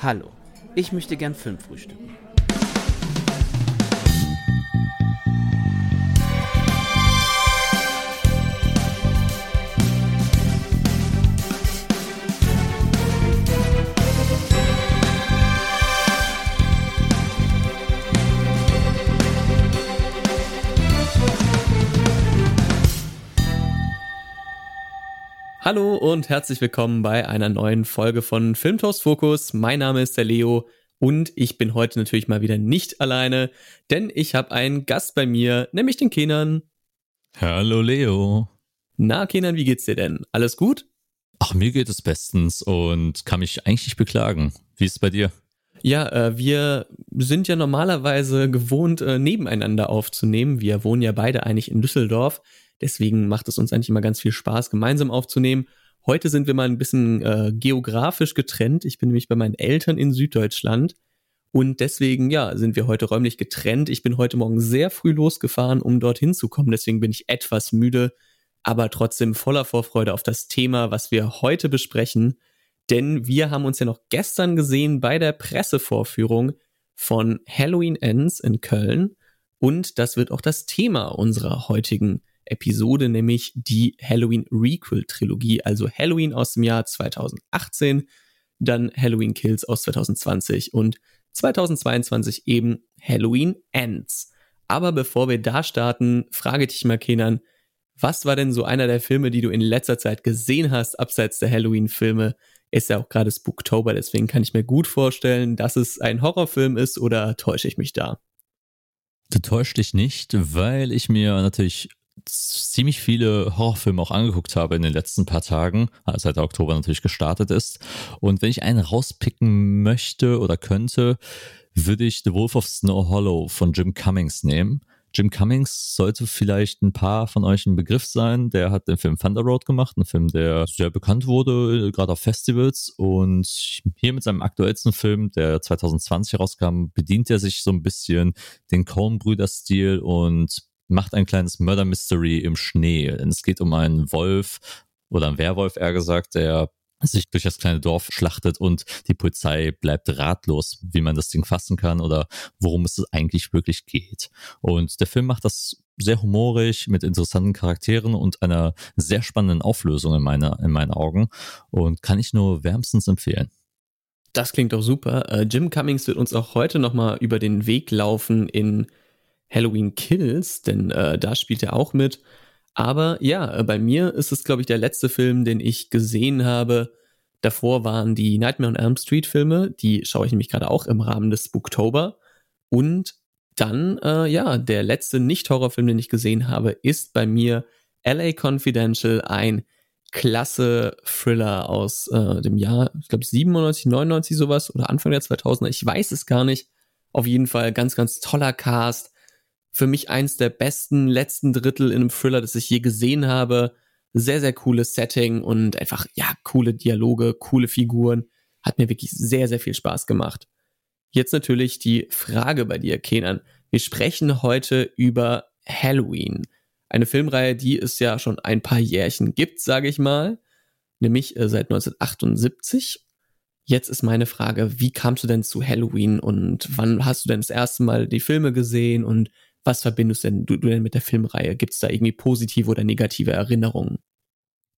Hallo, ich möchte gern Film frühstücken. Hallo und herzlich willkommen bei einer neuen Folge von Filmtoast Fokus. Mein Name ist der Leo und ich bin heute natürlich mal wieder nicht alleine, denn ich habe einen Gast bei mir, nämlich den Kenan. Hallo Leo. Na Kenan, wie geht's dir denn? Alles gut? Ach, mir geht es bestens und kann mich eigentlich nicht beklagen. Wie ist es bei dir? Ja, äh, wir sind ja normalerweise gewohnt, äh, nebeneinander aufzunehmen. Wir wohnen ja beide eigentlich in Düsseldorf. Deswegen macht es uns eigentlich immer ganz viel Spaß, gemeinsam aufzunehmen. Heute sind wir mal ein bisschen äh, geografisch getrennt. Ich bin nämlich bei meinen Eltern in Süddeutschland. Und deswegen, ja, sind wir heute räumlich getrennt. Ich bin heute Morgen sehr früh losgefahren, um dorthin zu kommen. Deswegen bin ich etwas müde, aber trotzdem voller Vorfreude auf das Thema, was wir heute besprechen. Denn wir haben uns ja noch gestern gesehen bei der Pressevorführung von Halloween Ends in Köln. Und das wird auch das Thema unserer heutigen Episode, nämlich die Halloween Requel Trilogie, also Halloween aus dem Jahr 2018, dann Halloween Kills aus 2020 und 2022 eben Halloween Ends. Aber bevor wir da starten, frage dich mal, Kenan, was war denn so einer der Filme, die du in letzter Zeit gesehen hast, abseits der Halloween-Filme? Ist ja auch gerade Spooktober, deswegen kann ich mir gut vorstellen, dass es ein Horrorfilm ist oder täusche ich mich da? Du täuscht dich nicht, weil ich mir natürlich ziemlich viele Horrorfilme auch angeguckt habe in den letzten paar Tagen, seit der Oktober natürlich gestartet ist. Und wenn ich einen rauspicken möchte oder könnte, würde ich The Wolf of Snow Hollow von Jim Cummings nehmen. Jim Cummings sollte vielleicht ein paar von euch ein Begriff sein. Der hat den Film Thunder Road gemacht, ein Film, der sehr bekannt wurde, gerade auf Festivals. Und hier mit seinem aktuellsten Film, der 2020 rauskam, bedient er sich so ein bisschen den Coen-Brüder-Stil und macht ein kleines Murder Mystery im Schnee. Es geht um einen Wolf oder einen Werwolf, eher gesagt, der sich durch das kleine Dorf schlachtet und die Polizei bleibt ratlos, wie man das Ding fassen kann oder worum es eigentlich wirklich geht. Und der Film macht das sehr humorig mit interessanten Charakteren und einer sehr spannenden Auflösung in, meiner, in meinen Augen und kann ich nur wärmstens empfehlen. Das klingt doch super. Äh, Jim Cummings wird uns auch heute nochmal über den Weg laufen in Halloween Kills, denn äh, da spielt er auch mit. Aber ja, äh, bei mir ist es, glaube ich, der letzte Film, den ich gesehen habe. Davor waren die Nightmare on Elm Street Filme, die schaue ich nämlich gerade auch im Rahmen des Spooktober. Und dann, äh, ja, der letzte Nicht-Horrorfilm, den ich gesehen habe, ist bei mir LA Confidential, ein klasse Thriller aus äh, dem Jahr, ich glaube 97, 99 sowas oder Anfang der 2000er, ich weiß es gar nicht. Auf jeden Fall ganz, ganz toller Cast, für mich eins der besten letzten Drittel in einem Thriller, das ich je gesehen habe. Sehr, sehr cooles Setting und einfach, ja, coole Dialoge, coole Figuren. Hat mir wirklich sehr, sehr viel Spaß gemacht. Jetzt natürlich die Frage bei dir, Kenan. Wir sprechen heute über Halloween. Eine Filmreihe, die es ja schon ein paar Jährchen gibt, sage ich mal. Nämlich äh, seit 1978. Jetzt ist meine Frage, wie kamst du denn zu Halloween und wann hast du denn das erste Mal die Filme gesehen und was verbindest denn du, du denn mit der Filmreihe? Gibt es da irgendwie positive oder negative Erinnerungen?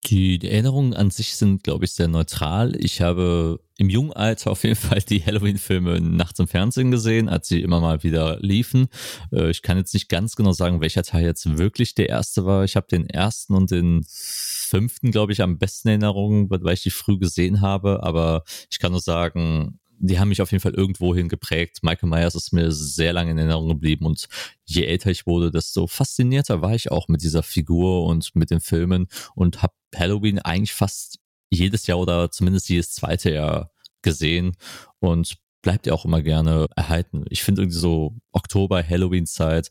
Die, Erinnerungen an sich sind, glaube ich, sehr neutral. Ich habe im jungen Alter auf jeden Fall die Halloween-Filme nachts im Fernsehen gesehen, als sie immer mal wieder liefen. Äh, ich kann jetzt nicht ganz genau sagen, welcher Teil jetzt wirklich der erste war. Ich habe den ersten und den fünften, glaube ich, am besten Erinnerungen, weil ich die früh gesehen habe. Aber ich kann nur sagen, die haben mich auf jeden Fall irgendwohin geprägt. Michael Myers ist mir sehr lange in Erinnerung geblieben und je älter ich wurde, desto faszinierter war ich auch mit dieser Figur und mit den Filmen und habe Halloween eigentlich fast jedes Jahr oder zumindest jedes zweite Jahr gesehen und bleibt ja auch immer gerne erhalten. Ich finde irgendwie so Oktober, Halloween-Zeit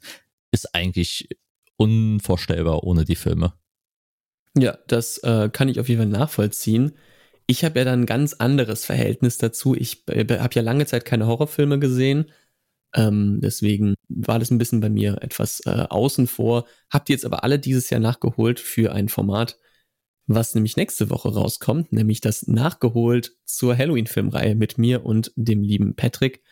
ist eigentlich unvorstellbar ohne die Filme. Ja, das äh, kann ich auf jeden Fall nachvollziehen. Ich habe ja dann ein ganz anderes Verhältnis dazu. Ich äh, habe ja lange Zeit keine Horrorfilme gesehen. Ähm, deswegen war das ein bisschen bei mir etwas äh, außen vor. Habt ihr jetzt aber alle dieses Jahr nachgeholt für ein Format, was nämlich nächste Woche rauskommt, nämlich das Nachgeholt zur Halloween-Filmreihe mit mir und dem lieben Patrick.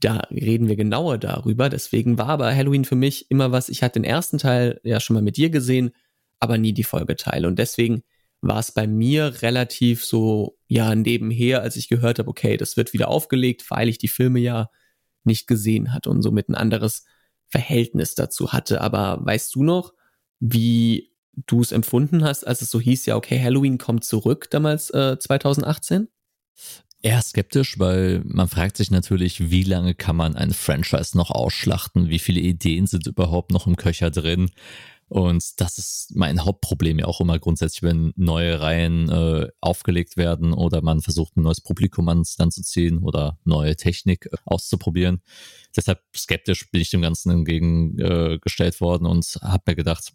Da reden wir genauer darüber. Deswegen war aber Halloween für mich immer was. Ich hatte den ersten Teil ja schon mal mit dir gesehen, aber nie die Folgeteile. Und deswegen war es bei mir relativ so, ja, nebenher, als ich gehört habe, okay, das wird wieder aufgelegt, weil ich die Filme ja nicht gesehen hatte und somit ein anderes Verhältnis dazu hatte. Aber weißt du noch, wie du es empfunden hast, als es so hieß, ja, okay, Halloween kommt zurück damals äh, 2018? Eher skeptisch, weil man fragt sich natürlich, wie lange kann man ein Franchise noch ausschlachten? Wie viele Ideen sind überhaupt noch im Köcher drin? Und das ist mein Hauptproblem ja auch immer grundsätzlich, wenn neue Reihen äh, aufgelegt werden oder man versucht, ein neues Publikum ans Land zu ziehen oder neue Technik äh, auszuprobieren. Deshalb skeptisch bin ich dem Ganzen entgegengestellt äh, worden und habe mir gedacht,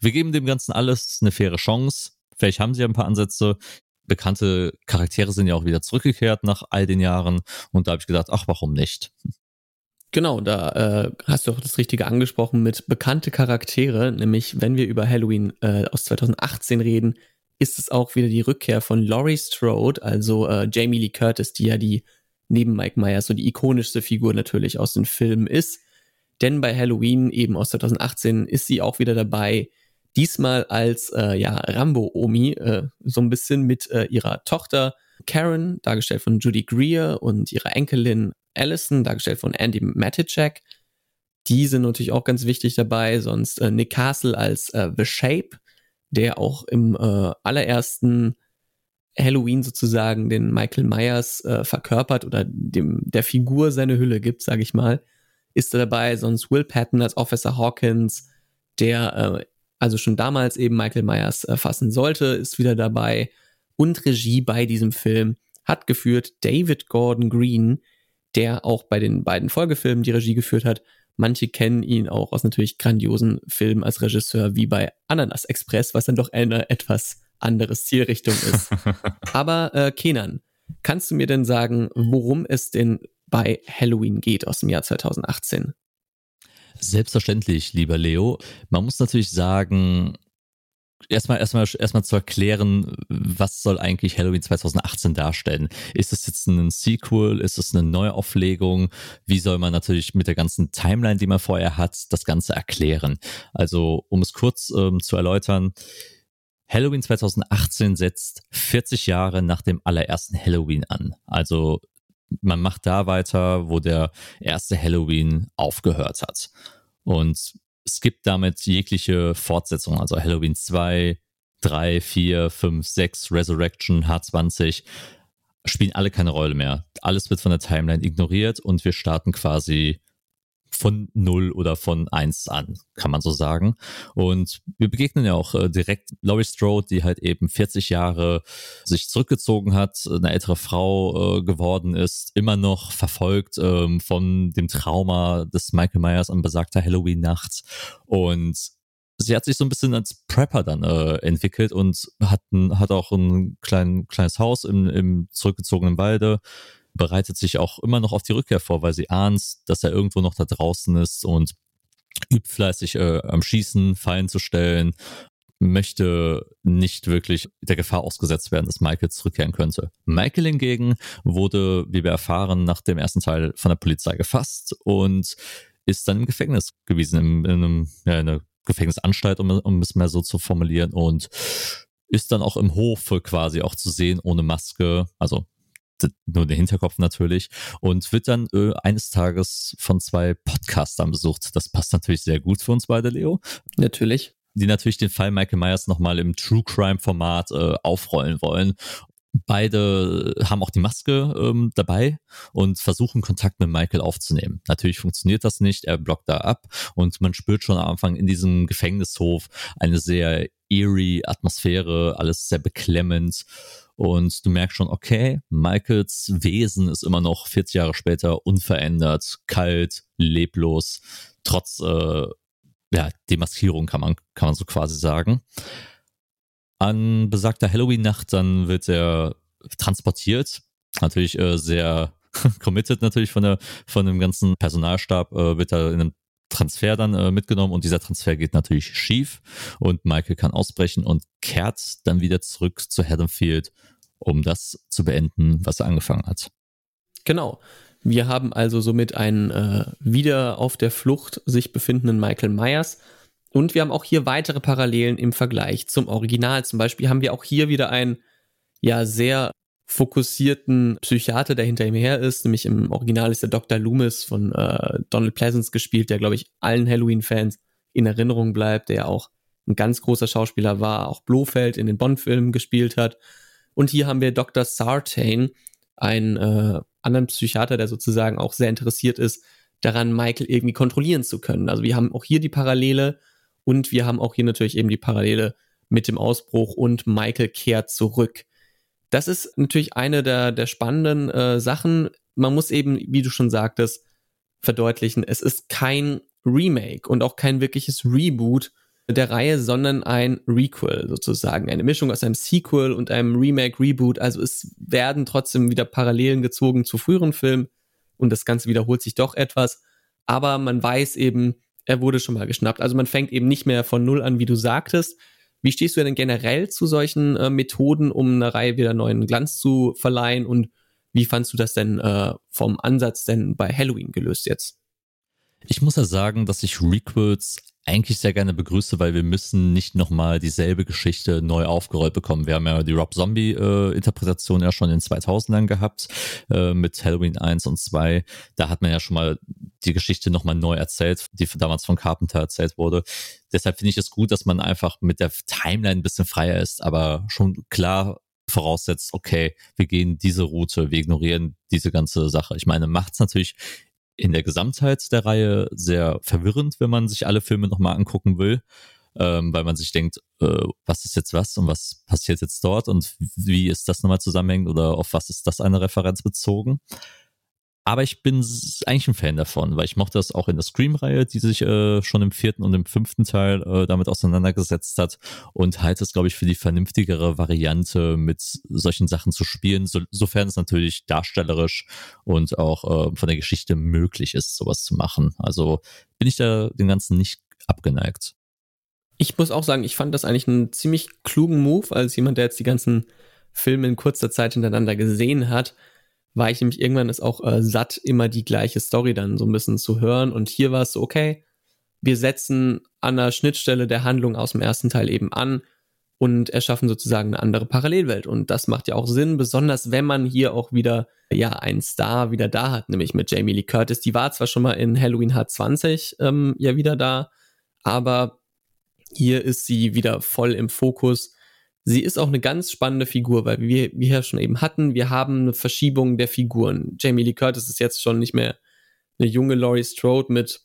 wir geben dem Ganzen alles eine faire Chance. Vielleicht haben sie ein paar Ansätze. Bekannte Charaktere sind ja auch wieder zurückgekehrt nach all den Jahren und da habe ich gedacht, ach, warum nicht? Genau, da äh, hast du auch das Richtige angesprochen mit bekannte Charaktere, nämlich wenn wir über Halloween äh, aus 2018 reden, ist es auch wieder die Rückkehr von Laurie Strode, also äh, Jamie Lee Curtis, die ja die neben Mike Myers so die ikonischste Figur natürlich aus den Filmen ist. Denn bei Halloween eben aus 2018 ist sie auch wieder dabei, diesmal als äh, ja Rambo-Omi, äh, so ein bisschen mit äh, ihrer Tochter Karen, dargestellt von Judy Greer, und ihrer Enkelin Allison, dargestellt von Andy Matichak. Die sind natürlich auch ganz wichtig dabei. Sonst äh, Nick Castle als äh, The Shape, der auch im äh, allerersten Halloween sozusagen den Michael Myers äh, verkörpert oder dem der Figur seine Hülle gibt, sage ich mal, ist er dabei. Sonst Will Patton als Officer Hawkins, der äh, also schon damals eben Michael Myers äh, fassen sollte, ist wieder dabei. Und Regie bei diesem Film hat geführt David Gordon Green, der auch bei den beiden Folgefilmen die Regie geführt hat. Manche kennen ihn auch aus natürlich grandiosen Filmen als Regisseur wie bei Ananas Express, was dann doch eine etwas anderes Zielrichtung ist. Aber äh, Kenan, kannst du mir denn sagen, worum es denn bei Halloween geht aus dem Jahr 2018? Selbstverständlich, lieber Leo. Man muss natürlich sagen, erstmal erstmal erstmal zu erklären, was soll eigentlich Halloween 2018 darstellen? Ist es jetzt ein Sequel? Ist es eine Neuauflegung? Wie soll man natürlich mit der ganzen Timeline, die man vorher hat, das Ganze erklären? Also, um es kurz ähm, zu erläutern, Halloween 2018 setzt 40 Jahre nach dem allerersten Halloween an. Also man macht da weiter, wo der erste Halloween aufgehört hat. Und gibt damit jegliche Fortsetzung, also Halloween 2, 3, 4, 5, 6, Resurrection, H20, spielen alle keine Rolle mehr. Alles wird von der Timeline ignoriert und wir starten quasi von null oder von eins an, kann man so sagen. Und wir begegnen ja auch äh, direkt Laurie Strode, die halt eben 40 Jahre sich zurückgezogen hat, eine ältere Frau äh, geworden ist, immer noch verfolgt ähm, von dem Trauma des Michael Myers an besagter Halloween-Nacht. Und sie hat sich so ein bisschen als Prepper dann äh, entwickelt und hat, ein, hat auch ein klein, kleines Haus im, im zurückgezogenen Walde bereitet sich auch immer noch auf die Rückkehr vor, weil sie ahnt, dass er irgendwo noch da draußen ist und übt fleißig äh, am Schießen, Fallen zu stellen, möchte nicht wirklich der Gefahr ausgesetzt werden, dass Michael zurückkehren könnte. Michael hingegen wurde, wie wir erfahren, nach dem ersten Teil von der Polizei gefasst und ist dann im Gefängnis gewesen, in, in, einem, ja, in einer Gefängnisanstalt, um, um es mal so zu formulieren und ist dann auch im Hofe quasi auch zu sehen, ohne Maske, also nur den Hinterkopf natürlich und wird dann äh, eines Tages von zwei Podcastern besucht. Das passt natürlich sehr gut für uns beide, Leo. Natürlich. Die natürlich den Fall Michael Myers nochmal im True Crime Format äh, aufrollen wollen. Beide haben auch die Maske ähm, dabei und versuchen Kontakt mit Michael aufzunehmen. Natürlich funktioniert das nicht, er blockt da ab und man spürt schon am Anfang in diesem Gefängnishof eine sehr eerie Atmosphäre, alles sehr beklemmend und du merkst schon, okay, Michaels Wesen ist immer noch 40 Jahre später unverändert, kalt, leblos, trotz äh, ja, Demaskierung kann man, kann man so quasi sagen. An besagter Halloween-Nacht dann wird er transportiert, natürlich äh, sehr committed natürlich von der von dem ganzen Personalstab äh, wird er in einem Transfer dann äh, mitgenommen und dieser Transfer geht natürlich schief und Michael kann ausbrechen und kehrt dann wieder zurück zu Haddonfield, um das zu beenden, was er angefangen hat. Genau. Wir haben also somit einen äh, wieder auf der Flucht sich befindenden Michael Myers. Und wir haben auch hier weitere Parallelen im Vergleich zum Original. Zum Beispiel haben wir auch hier wieder einen ja sehr fokussierten Psychiater, der hinter ihm her ist. Nämlich im Original ist der Dr. Loomis von äh, Donald Pleasance gespielt, der, glaube ich, allen Halloween-Fans in Erinnerung bleibt, der ja auch ein ganz großer Schauspieler war, auch Blofeld in den Bond-Filmen gespielt hat. Und hier haben wir Dr. Sartain, einen äh, anderen Psychiater, der sozusagen auch sehr interessiert ist, daran Michael irgendwie kontrollieren zu können. Also wir haben auch hier die Parallele und wir haben auch hier natürlich eben die Parallele mit dem Ausbruch und Michael kehrt zurück. Das ist natürlich eine der, der spannenden äh, Sachen. Man muss eben, wie du schon sagtest, verdeutlichen, es ist kein Remake und auch kein wirkliches Reboot der Reihe, sondern ein Requel sozusagen. Eine Mischung aus einem Sequel und einem Remake, Reboot. Also es werden trotzdem wieder Parallelen gezogen zu früheren Filmen und das Ganze wiederholt sich doch etwas. Aber man weiß eben, er wurde schon mal geschnappt. Also man fängt eben nicht mehr von Null an, wie du sagtest, wie stehst du denn generell zu solchen äh, Methoden, um einer Reihe wieder neuen Glanz zu verleihen? Und wie fandst du das denn äh, vom Ansatz denn bei Halloween gelöst jetzt? Ich muss ja sagen, dass ich Requels eigentlich sehr gerne begrüße, weil wir müssen nicht nochmal dieselbe Geschichte neu aufgerollt bekommen. Wir haben ja die Rob Zombie-Interpretation äh, ja schon in 2000ern gehabt äh, mit Halloween 1 und 2. Da hat man ja schon mal die Geschichte nochmal neu erzählt, die damals von Carpenter erzählt wurde. Deshalb finde ich es gut, dass man einfach mit der Timeline ein bisschen freier ist, aber schon klar voraussetzt, okay, wir gehen diese Route, wir ignorieren diese ganze Sache. Ich meine, macht es natürlich in der Gesamtheit der Reihe sehr verwirrend, wenn man sich alle Filme nochmal angucken will, ähm, weil man sich denkt, äh, was ist jetzt was und was passiert jetzt dort und wie ist das nochmal zusammenhängend oder auf was ist das eine Referenz bezogen. Aber ich bin eigentlich ein Fan davon, weil ich mochte das auch in der Scream-Reihe, die sich äh, schon im vierten und im fünften Teil äh, damit auseinandergesetzt hat und halte es, glaube ich, für die vernünftigere Variante, mit solchen Sachen zu spielen, so, sofern es natürlich darstellerisch und auch äh, von der Geschichte möglich ist, sowas zu machen. Also bin ich da dem Ganzen nicht abgeneigt. Ich muss auch sagen, ich fand das eigentlich einen ziemlich klugen Move, als jemand, der jetzt die ganzen Filme in kurzer Zeit hintereinander gesehen hat war ich nämlich irgendwann ist auch äh, satt, immer die gleiche Story dann so ein bisschen zu hören. Und hier war es so, okay, wir setzen an der Schnittstelle der Handlung aus dem ersten Teil eben an und erschaffen sozusagen eine andere Parallelwelt. Und das macht ja auch Sinn, besonders wenn man hier auch wieder, ja, einen Star wieder da hat, nämlich mit Jamie Lee Curtis. Die war zwar schon mal in Halloween H20 ähm, ja wieder da, aber hier ist sie wieder voll im Fokus sie ist auch eine ganz spannende Figur, weil wir, wir ja schon eben hatten, wir haben eine Verschiebung der Figuren. Jamie Lee Curtis ist jetzt schon nicht mehr eine junge Laurie Strode mit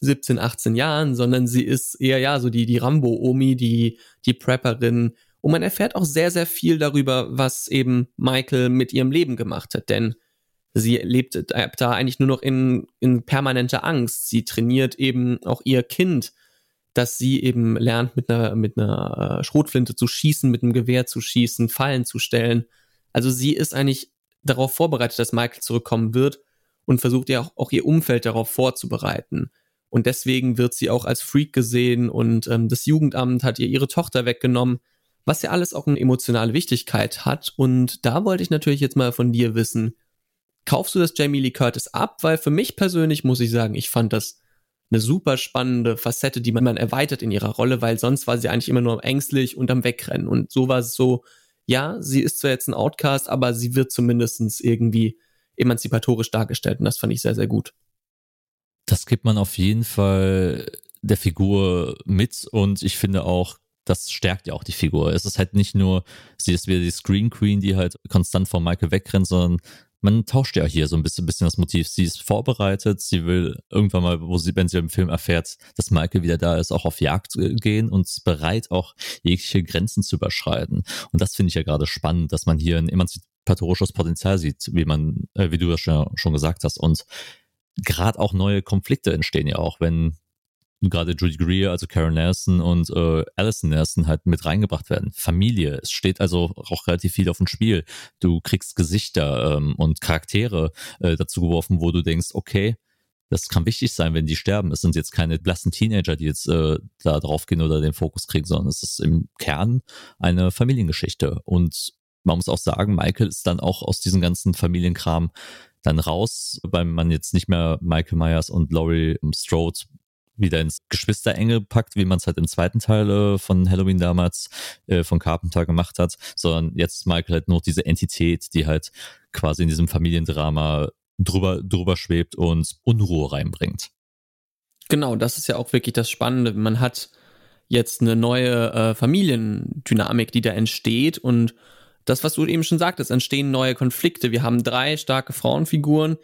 17, 18 Jahren, sondern sie ist eher ja so die, die Rambo-Omi, die, die Prepperin. Und man erfährt auch sehr, sehr viel darüber, was eben Michael mit ihrem Leben gemacht hat, denn sie lebt da eigentlich nur noch in, in permanenter Angst. Sie trainiert eben auch ihr Kind dass sie eben lernt, mit einer, mit einer äh, Schrotflinte zu schießen, mit einem Gewehr zu schießen, Fallen zu stellen. Also sie ist eigentlich darauf vorbereitet, dass Michael zurückkommen wird und versucht ja auch, auch ihr Umfeld darauf vorzubereiten. Und deswegen wird sie auch als Freak gesehen und ähm, das Jugendamt hat ihr ihre Tochter weggenommen, was ja alles auch eine emotionale Wichtigkeit hat. Und da wollte ich natürlich jetzt mal von dir wissen, kaufst du das Jamie Lee Curtis ab? Weil für mich persönlich muss ich sagen, ich fand das eine super spannende Facette, die man erweitert in ihrer Rolle, weil sonst war sie eigentlich immer nur ängstlich und am Wegrennen. Und so war es so, ja, sie ist zwar jetzt ein Outcast, aber sie wird zumindest irgendwie emanzipatorisch dargestellt und das fand ich sehr, sehr gut. Das gibt man auf jeden Fall der Figur mit und ich finde auch, das stärkt ja auch die Figur. Es ist halt nicht nur, sie ist wieder die Screen Queen, die halt konstant vor Michael wegrennt, sondern man tauscht ja hier so ein bisschen, bisschen das Motiv. Sie ist vorbereitet, sie will irgendwann mal, wo sie, wenn sie im Film erfährt, dass Michael wieder da ist, auch auf Jagd gehen und bereit, auch jegliche Grenzen zu überschreiten. Und das finde ich ja gerade spannend, dass man hier ein emanzipatorisches Potenzial sieht, wie man, äh, wie du das schon, schon gesagt hast. Und gerade auch neue Konflikte entstehen ja auch, wenn gerade Judy Greer, also Karen Nelson und äh, Alison Nelson halt mit reingebracht werden. Familie, es steht also auch relativ viel auf dem Spiel. Du kriegst Gesichter ähm, und Charaktere äh, dazu geworfen, wo du denkst, okay, Das kann wichtig sein, wenn die sterben. Es sind jetzt keine blassen Teenager, die jetzt äh, da drauf gehen oder den Fokus kriegen, sondern es ist im Kern eine Familiengeschichte. Und man muss auch sagen, Michael ist dann auch aus diesem ganzen Familienkram dann raus, weil man jetzt nicht mehr Michael Myers und Laurie Strode wieder ins Geschwisterenge packt, wie man es halt im zweiten Teil äh, von Halloween damals äh, von Carpenter gemacht hat, sondern jetzt Michael halt nur diese Entität, die halt quasi in diesem Familiendrama drüber, drüber schwebt und Unruhe reinbringt. Genau, das ist ja auch wirklich das Spannende. Man hat jetzt eine neue äh, Familiendynamik, die da entsteht und das, was du eben schon sagtest, entstehen neue Konflikte. Wir haben drei starke Frauenfiguren.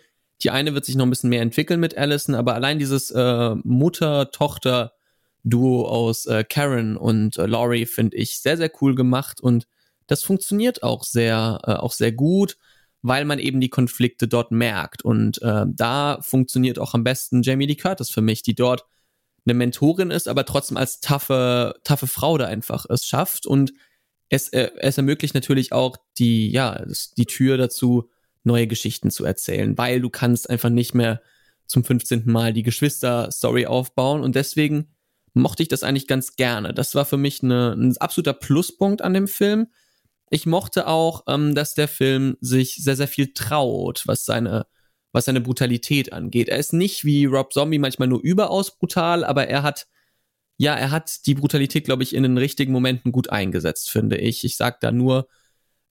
Die eine wird sich noch ein bisschen mehr entwickeln mit Allison, aber allein dieses äh, Mutter-Tochter-Duo aus äh, Karen und äh, Laurie finde ich sehr, sehr cool gemacht und das funktioniert auch sehr, äh, auch sehr gut, weil man eben die Konflikte dort merkt. Und äh, da funktioniert auch am besten Jamie Lee Curtis für mich, die dort eine Mentorin ist, aber trotzdem als taffe, taffe Frau da einfach es schafft und es, äh, es ermöglicht natürlich auch die, ja, die Tür dazu, neue Geschichten zu erzählen, weil du kannst einfach nicht mehr zum 15. Mal die Geschwister-Story aufbauen und deswegen mochte ich das eigentlich ganz gerne. Das war für mich eine, ein absoluter Pluspunkt an dem Film. Ich mochte auch, ähm, dass der Film sich sehr, sehr viel traut, was seine, was seine Brutalität angeht. Er ist nicht wie Rob Zombie manchmal nur überaus brutal, aber er hat ja, er hat die Brutalität, glaube ich, in den richtigen Momenten gut eingesetzt, finde ich. Ich sag da nur,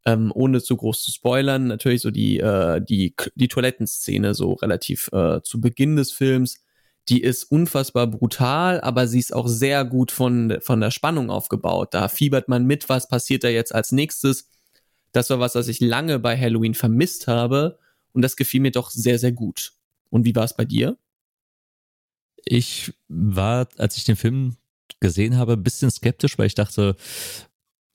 ähm, ohne zu groß zu spoilern, natürlich so die, äh, die, die Toilettenszene so relativ äh, zu Beginn des Films. Die ist unfassbar brutal, aber sie ist auch sehr gut von, von der Spannung aufgebaut. Da fiebert man mit, was passiert da jetzt als nächstes. Das war was, was ich lange bei Halloween vermisst habe. Und das gefiel mir doch sehr, sehr gut. Und wie war es bei dir? Ich war, als ich den Film gesehen habe, ein bisschen skeptisch, weil ich dachte,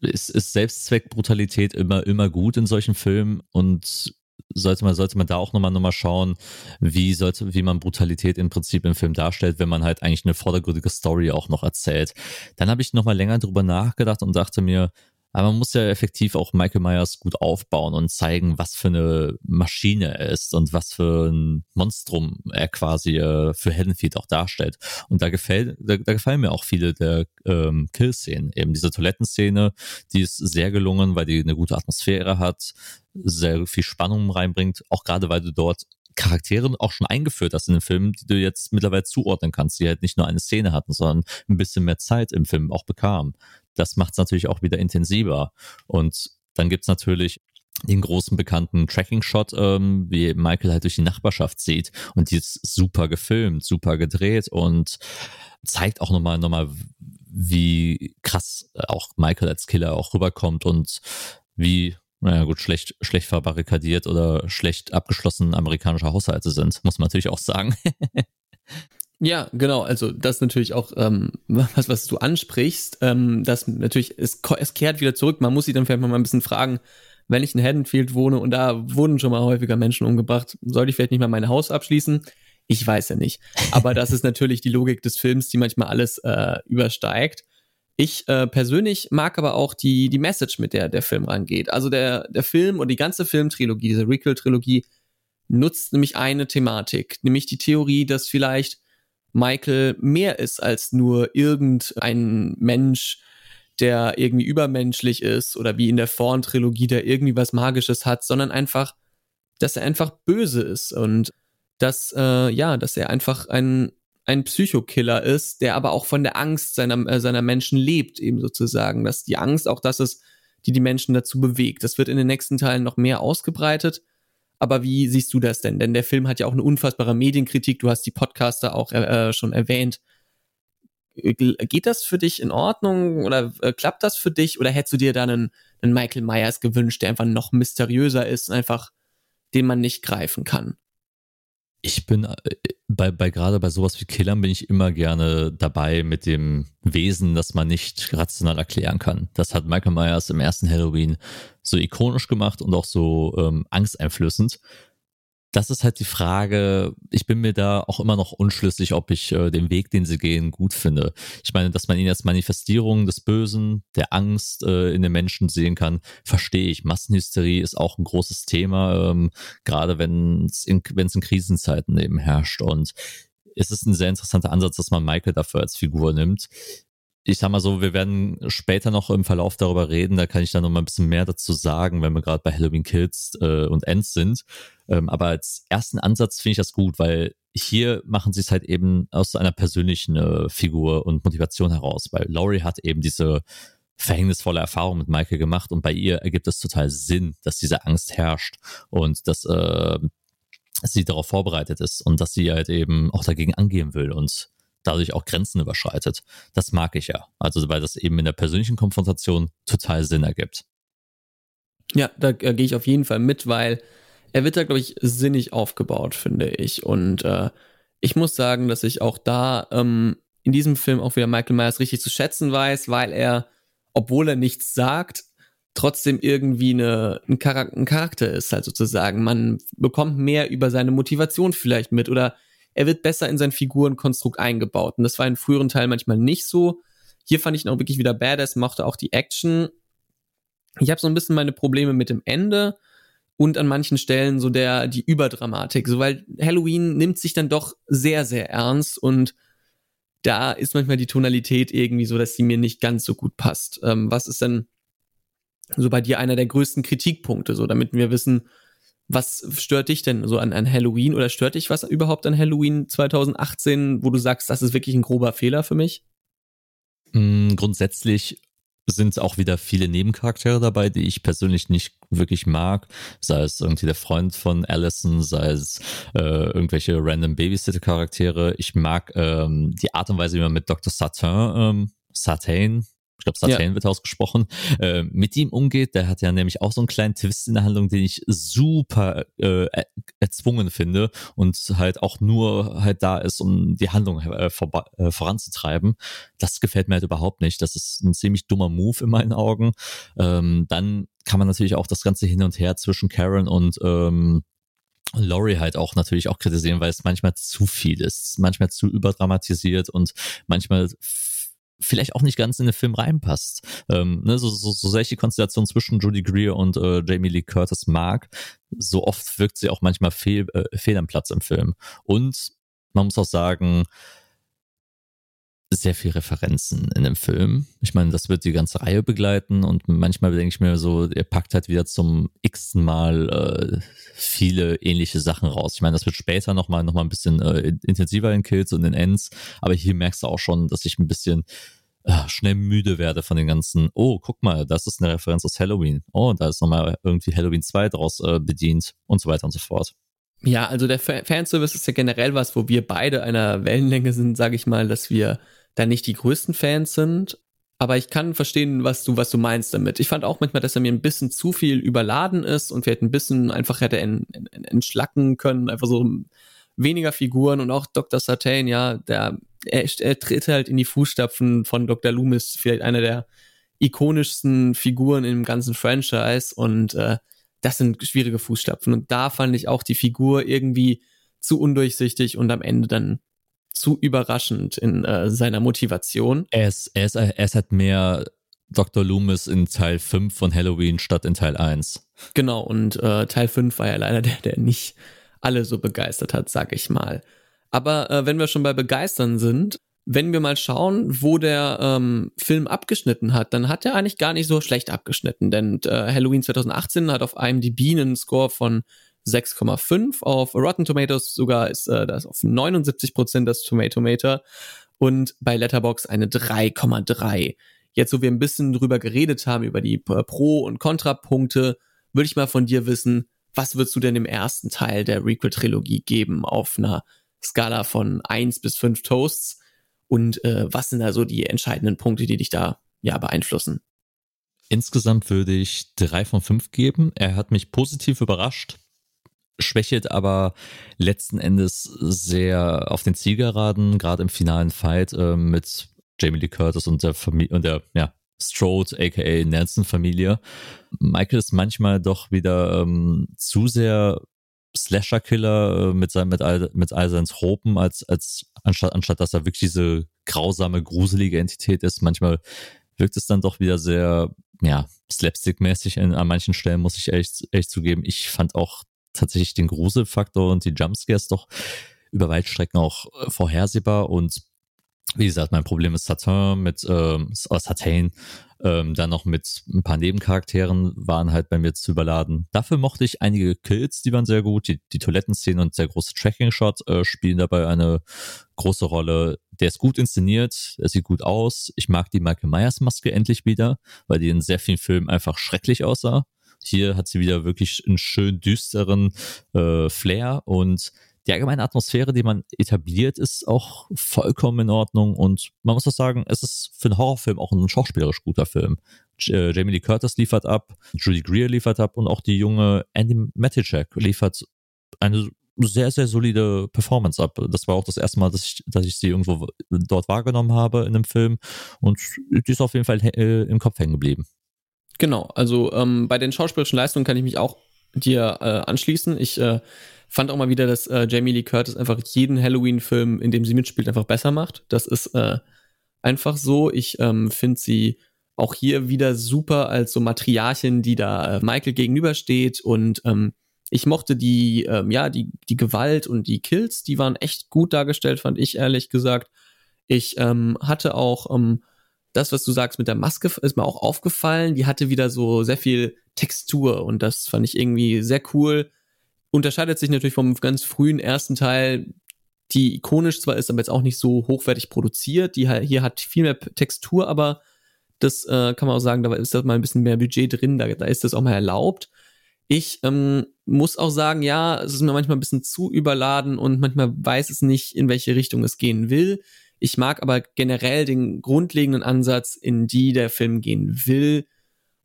ist, ist Selbstzweckbrutalität immer, immer gut in solchen Filmen und sollte man, sollte man da auch nochmal noch mal schauen, wie sollte, wie man Brutalität im Prinzip im Film darstellt, wenn man halt eigentlich eine vordergründige Story auch noch erzählt. Dann habe ich nochmal länger drüber nachgedacht und dachte mir, aber man muss ja effektiv auch Michael Myers gut aufbauen und zeigen, was für eine Maschine er ist und was für ein Monstrum er quasi äh, für Haddonfield auch darstellt. Und da gefällt, da, da gefallen mir auch viele der ähm, Kill-Szenen. Eben diese Toilettenszene, die ist sehr gelungen, weil die eine gute Atmosphäre hat, sehr viel Spannung reinbringt, auch gerade weil du dort Charaktere auch schon eingeführt hast in den Film, die du jetzt mittlerweile zuordnen kannst, die halt nicht nur eine Szene hatten, sondern ein bisschen mehr Zeit im Film auch bekamen das macht es natürlich auch wieder intensiver. Und dann gibt es natürlich den großen bekannten Tracking-Shot, ähm, wie Michael halt durch die Nachbarschaft sieht. Und die ist super gefilmt, super gedreht und zeigt auch nochmal, nochmal, wie krass auch Michael als Killer auch rüberkommt und wie, naja gut, schlecht, schlecht verbarrikadiert oder schlecht abgeschlossen amerikanische Haushalte sind, muss man natürlich auch sagen. Ja, genau. Also das natürlich auch ähm, was, was du ansprichst. Ähm, das natürlich, es, es kehrt wieder zurück. Man muss sich dann vielleicht mal ein bisschen fragen, wenn ich in Haddonfield wohne und da wurden schon mal häufiger Menschen umgebracht, sollte ich vielleicht nicht mal mein Haus abschließen? Ich weiß ja nicht. Aber das ist natürlich die Logik des Films, die manchmal alles äh, übersteigt. Ich äh, persönlich mag aber auch die, die Message, mit der der Film rangeht. Also der, der Film und die ganze Filmtrilogie, diese Requel-Trilogie, nutzt nämlich eine Thematik, nämlich die Theorie, dass vielleicht Michael mehr ist als nur irgendein Mensch, der irgendwie übermenschlich ist oder wie in der Vorn-Trilogie, der irgendwie was Magisches hat, sondern einfach, dass er einfach böse ist und dass, äh, ja, dass er einfach ein, ein Psychokiller ist, der aber auch von der Angst seiner, äh, seiner Menschen lebt, eben sozusagen. Dass die Angst auch das ist, die die Menschen dazu bewegt. Das wird in den nächsten Teilen noch mehr ausgebreitet. Aber wie siehst du das denn? Denn der Film hat ja auch eine unfassbare Medienkritik. Du hast die Podcaster auch äh, schon erwähnt. Geht das für dich in Ordnung oder äh, klappt das für dich oder hättest du dir da einen, einen Michael Myers gewünscht, der einfach noch mysteriöser ist einfach den man nicht greifen kann? Ich bin äh, bei, bei gerade bei sowas wie Killern bin ich immer gerne dabei mit dem Wesen, das man nicht rational erklären kann. Das hat Michael Myers im ersten Halloween so ikonisch gemacht und auch so ähm, angsteinflößend. Das ist halt die Frage. Ich bin mir da auch immer noch unschlüssig, ob ich äh, den Weg, den sie gehen, gut finde. Ich meine, dass man ihn als Manifestierung des Bösen, der Angst äh, in den Menschen sehen kann, verstehe ich. Massenhysterie ist auch ein großes Thema, ähm, gerade wenn es in, wenn's in Krisenzeiten eben herrscht. Und es ist ein sehr interessanter Ansatz, dass man Michael dafür als Figur nimmt ich sag mal so, wir werden später noch im Verlauf darüber reden, da kann ich dann noch mal ein bisschen mehr dazu sagen, wenn wir gerade bei Halloween Kills äh, und Ends sind. Ähm, aber als ersten Ansatz finde ich das gut, weil hier machen sie es halt eben aus einer persönlichen äh, Figur und Motivation heraus, weil Laurie hat eben diese verhängnisvolle Erfahrung mit Michael gemacht und bei ihr ergibt es total Sinn, dass diese Angst herrscht und dass äh, sie darauf vorbereitet ist und dass sie halt eben auch dagegen angehen will und dadurch auch Grenzen überschreitet. Das mag ich ja. Also weil das eben in der persönlichen Konfrontation total Sinn ergibt. Ja, da äh, gehe ich auf jeden Fall mit, weil er wird da, glaube ich, sinnig aufgebaut, finde ich. Und äh, ich muss sagen, dass ich auch da ähm, in diesem Film auch wieder Michael Myers richtig zu schätzen weiß, weil er, obwohl er nichts sagt, trotzdem irgendwie eine, ein, Charakter, ein Charakter ist, halt sozusagen. Man bekommt mehr über seine Motivation vielleicht mit oder er wird besser in sein Figurenkonstrukt eingebaut. Und das war in früheren Teilen manchmal nicht so. Hier fand ich ihn auch wirklich wieder badass, mochte auch die Action. Ich habe so ein bisschen meine Probleme mit dem Ende und an manchen Stellen so der die Überdramatik, so weil Halloween nimmt sich dann doch sehr sehr ernst und da ist manchmal die Tonalität irgendwie so, dass sie mir nicht ganz so gut passt. Ähm, was ist denn so bei dir einer der größten Kritikpunkte, so damit wir wissen, was stört dich denn so an, an Halloween oder stört dich was überhaupt an Halloween 2018, wo du sagst, das ist wirklich ein grober Fehler für mich? Mm, grundsätzlich sind auch wieder viele Nebencharaktere dabei, die ich persönlich nicht wirklich mag. Sei es irgendwie der Freund von Allison, sei es äh, irgendwelche random Babysitter-Charaktere. Ich mag ähm, die Art und Weise, wie man mit Dr. Satin, ähm, Satain, ich glaube, Sartain ja. wird ausgesprochen, äh, mit ihm umgeht. Der hat ja nämlich auch so einen kleinen Twist in der Handlung, den ich super äh, erzwungen finde und halt auch nur halt da ist, um die Handlung äh, vor, äh, voranzutreiben. Das gefällt mir halt überhaupt nicht. Das ist ein ziemlich dummer Move in meinen Augen. Ähm, dann kann man natürlich auch das ganze Hin und Her zwischen Karen und ähm, Laurie halt auch natürlich auch kritisieren, weil es manchmal zu viel ist, manchmal zu überdramatisiert und manchmal vielleicht auch nicht ganz in den Film reinpasst. Ähm, ne, so, so, so sehr ich die Konstellation zwischen Judy Greer und äh, Jamie Lee Curtis mag, so oft wirkt sie auch manchmal fehl, äh, fehl am Platz im Film. Und man muss auch sagen, sehr viel Referenzen in dem Film. Ich meine, das wird die ganze Reihe begleiten und manchmal denke ich mir so, er packt halt wieder zum x-ten Mal äh, viele ähnliche Sachen raus. Ich meine, das wird später nochmal noch mal ein bisschen äh, intensiver in Kills und in Ends, aber hier merkst du auch schon, dass ich ein bisschen äh, schnell müde werde von den ganzen, oh, guck mal, das ist eine Referenz aus Halloween. Oh, da ist nochmal irgendwie Halloween 2 draus äh, bedient und so weiter und so fort. Ja, also der Fanservice ist ja generell was, wo wir beide einer Wellenlänge sind, sage ich mal, dass wir da nicht die größten Fans sind. Aber ich kann verstehen, was du, was du meinst damit. Ich fand auch manchmal, dass er mir ein bisschen zu viel überladen ist und vielleicht ein bisschen einfach hätte entschlacken können, einfach so weniger Figuren und auch Dr. Sartain, ja, der, er, er tritt halt in die Fußstapfen von Dr. Loomis, vielleicht einer der ikonischsten Figuren im ganzen Franchise und äh, das sind schwierige Fußstapfen. Und da fand ich auch die Figur irgendwie zu undurchsichtig und am Ende dann zu überraschend in äh, seiner Motivation. Er ist, er, ist, er ist halt mehr Dr. Loomis in Teil 5 von Halloween statt in Teil 1. Genau, und äh, Teil 5 war ja leider der, der nicht alle so begeistert hat, sag ich mal. Aber äh, wenn wir schon bei begeistern sind, wenn wir mal schauen, wo der ähm, Film abgeschnitten hat, dann hat er eigentlich gar nicht so schlecht abgeschnitten, denn äh, Halloween 2018 hat auf IMDb einen Score von 6,5. Auf Rotten Tomatoes sogar ist äh, das auf 79 Prozent das Tomatometer und bei Letterbox eine 3,3. Jetzt, wo wir ein bisschen drüber geredet haben, über die Pro- und Kontrapunkte, würde ich mal von dir wissen, was würdest du denn im ersten Teil der Requel-Trilogie geben auf einer Skala von 1 bis 5 Toasts? Und äh, was sind da so die entscheidenden Punkte, die dich da ja beeinflussen? Insgesamt würde ich drei von fünf geben. Er hat mich positiv überrascht schwächelt aber letzten Endes sehr auf den Zielgeraden, gerade im finalen Fight äh, mit Jamie Lee Curtis und der Familie und der ja, Strode, aka Nelson Familie. Michael ist manchmal doch wieder ähm, zu sehr Slasher-Killer äh, mit, mit, all, mit all seinen Tropen, als, als anstatt, anstatt dass er wirklich diese grausame, gruselige Entität ist. Manchmal wirkt es dann doch wieder sehr, ja, slapstick-mäßig an manchen Stellen, muss ich echt, echt zugeben. Ich fand auch tatsächlich den Gruselfaktor und die Jumpscares doch über Weitstrecken auch äh, vorhersehbar und wie gesagt, mein Problem ist Satin mit ähm, Satain, ähm, dann noch mit ein paar Nebencharakteren waren halt bei mir zu überladen. Dafür mochte ich einige Kills, die waren sehr gut. Die, die Toilettenszenen und der große Tracking-Shot äh, spielen dabei eine große Rolle. Der ist gut inszeniert, er sieht gut aus. Ich mag die Michael Myers Maske endlich wieder, weil die in sehr vielen Filmen einfach schrecklich aussah. Hier hat sie wieder wirklich einen schön düsteren äh, Flair und die allgemeine Atmosphäre, die man etabliert, ist auch vollkommen in Ordnung und man muss auch sagen, es ist für einen Horrorfilm auch ein schauspielerisch guter Film. Äh, Jamie Lee Curtis liefert ab, Judy Greer liefert ab und auch die junge Andy Matichak liefert eine sehr, sehr solide Performance ab. Das war auch das erste Mal, dass ich, dass ich sie irgendwo dort wahrgenommen habe in einem Film und die ist auf jeden Fall äh, im Kopf hängen geblieben. Genau, also ähm, bei den schauspielerischen Leistungen kann ich mich auch dir äh, anschließen. Ich äh, fand auch mal wieder, dass äh, Jamie Lee Curtis einfach jeden Halloween-Film, in dem sie mitspielt, einfach besser macht. Das ist äh, einfach so. Ich ähm, finde sie auch hier wieder super als so Matriarchin, die da äh, Michael gegenübersteht und ähm, ich mochte die, ähm, ja, die, die Gewalt und die Kills, die waren echt gut dargestellt, fand ich ehrlich gesagt. Ich ähm, hatte auch ähm, das, was du sagst mit der Maske, ist mir auch aufgefallen. Die hatte wieder so sehr viel Textur und das fand ich irgendwie sehr cool unterscheidet sich natürlich vom ganz frühen ersten Teil, die ikonisch zwar ist, aber jetzt auch nicht so hochwertig produziert. Die hier hat viel mehr Textur, aber das äh, kann man auch sagen, da ist da mal ein bisschen mehr Budget drin, da, da ist das auch mal erlaubt. Ich ähm, muss auch sagen, ja, es ist mir manchmal ein bisschen zu überladen und manchmal weiß es nicht, in welche Richtung es gehen will. Ich mag aber generell den grundlegenden Ansatz, in die der Film gehen will.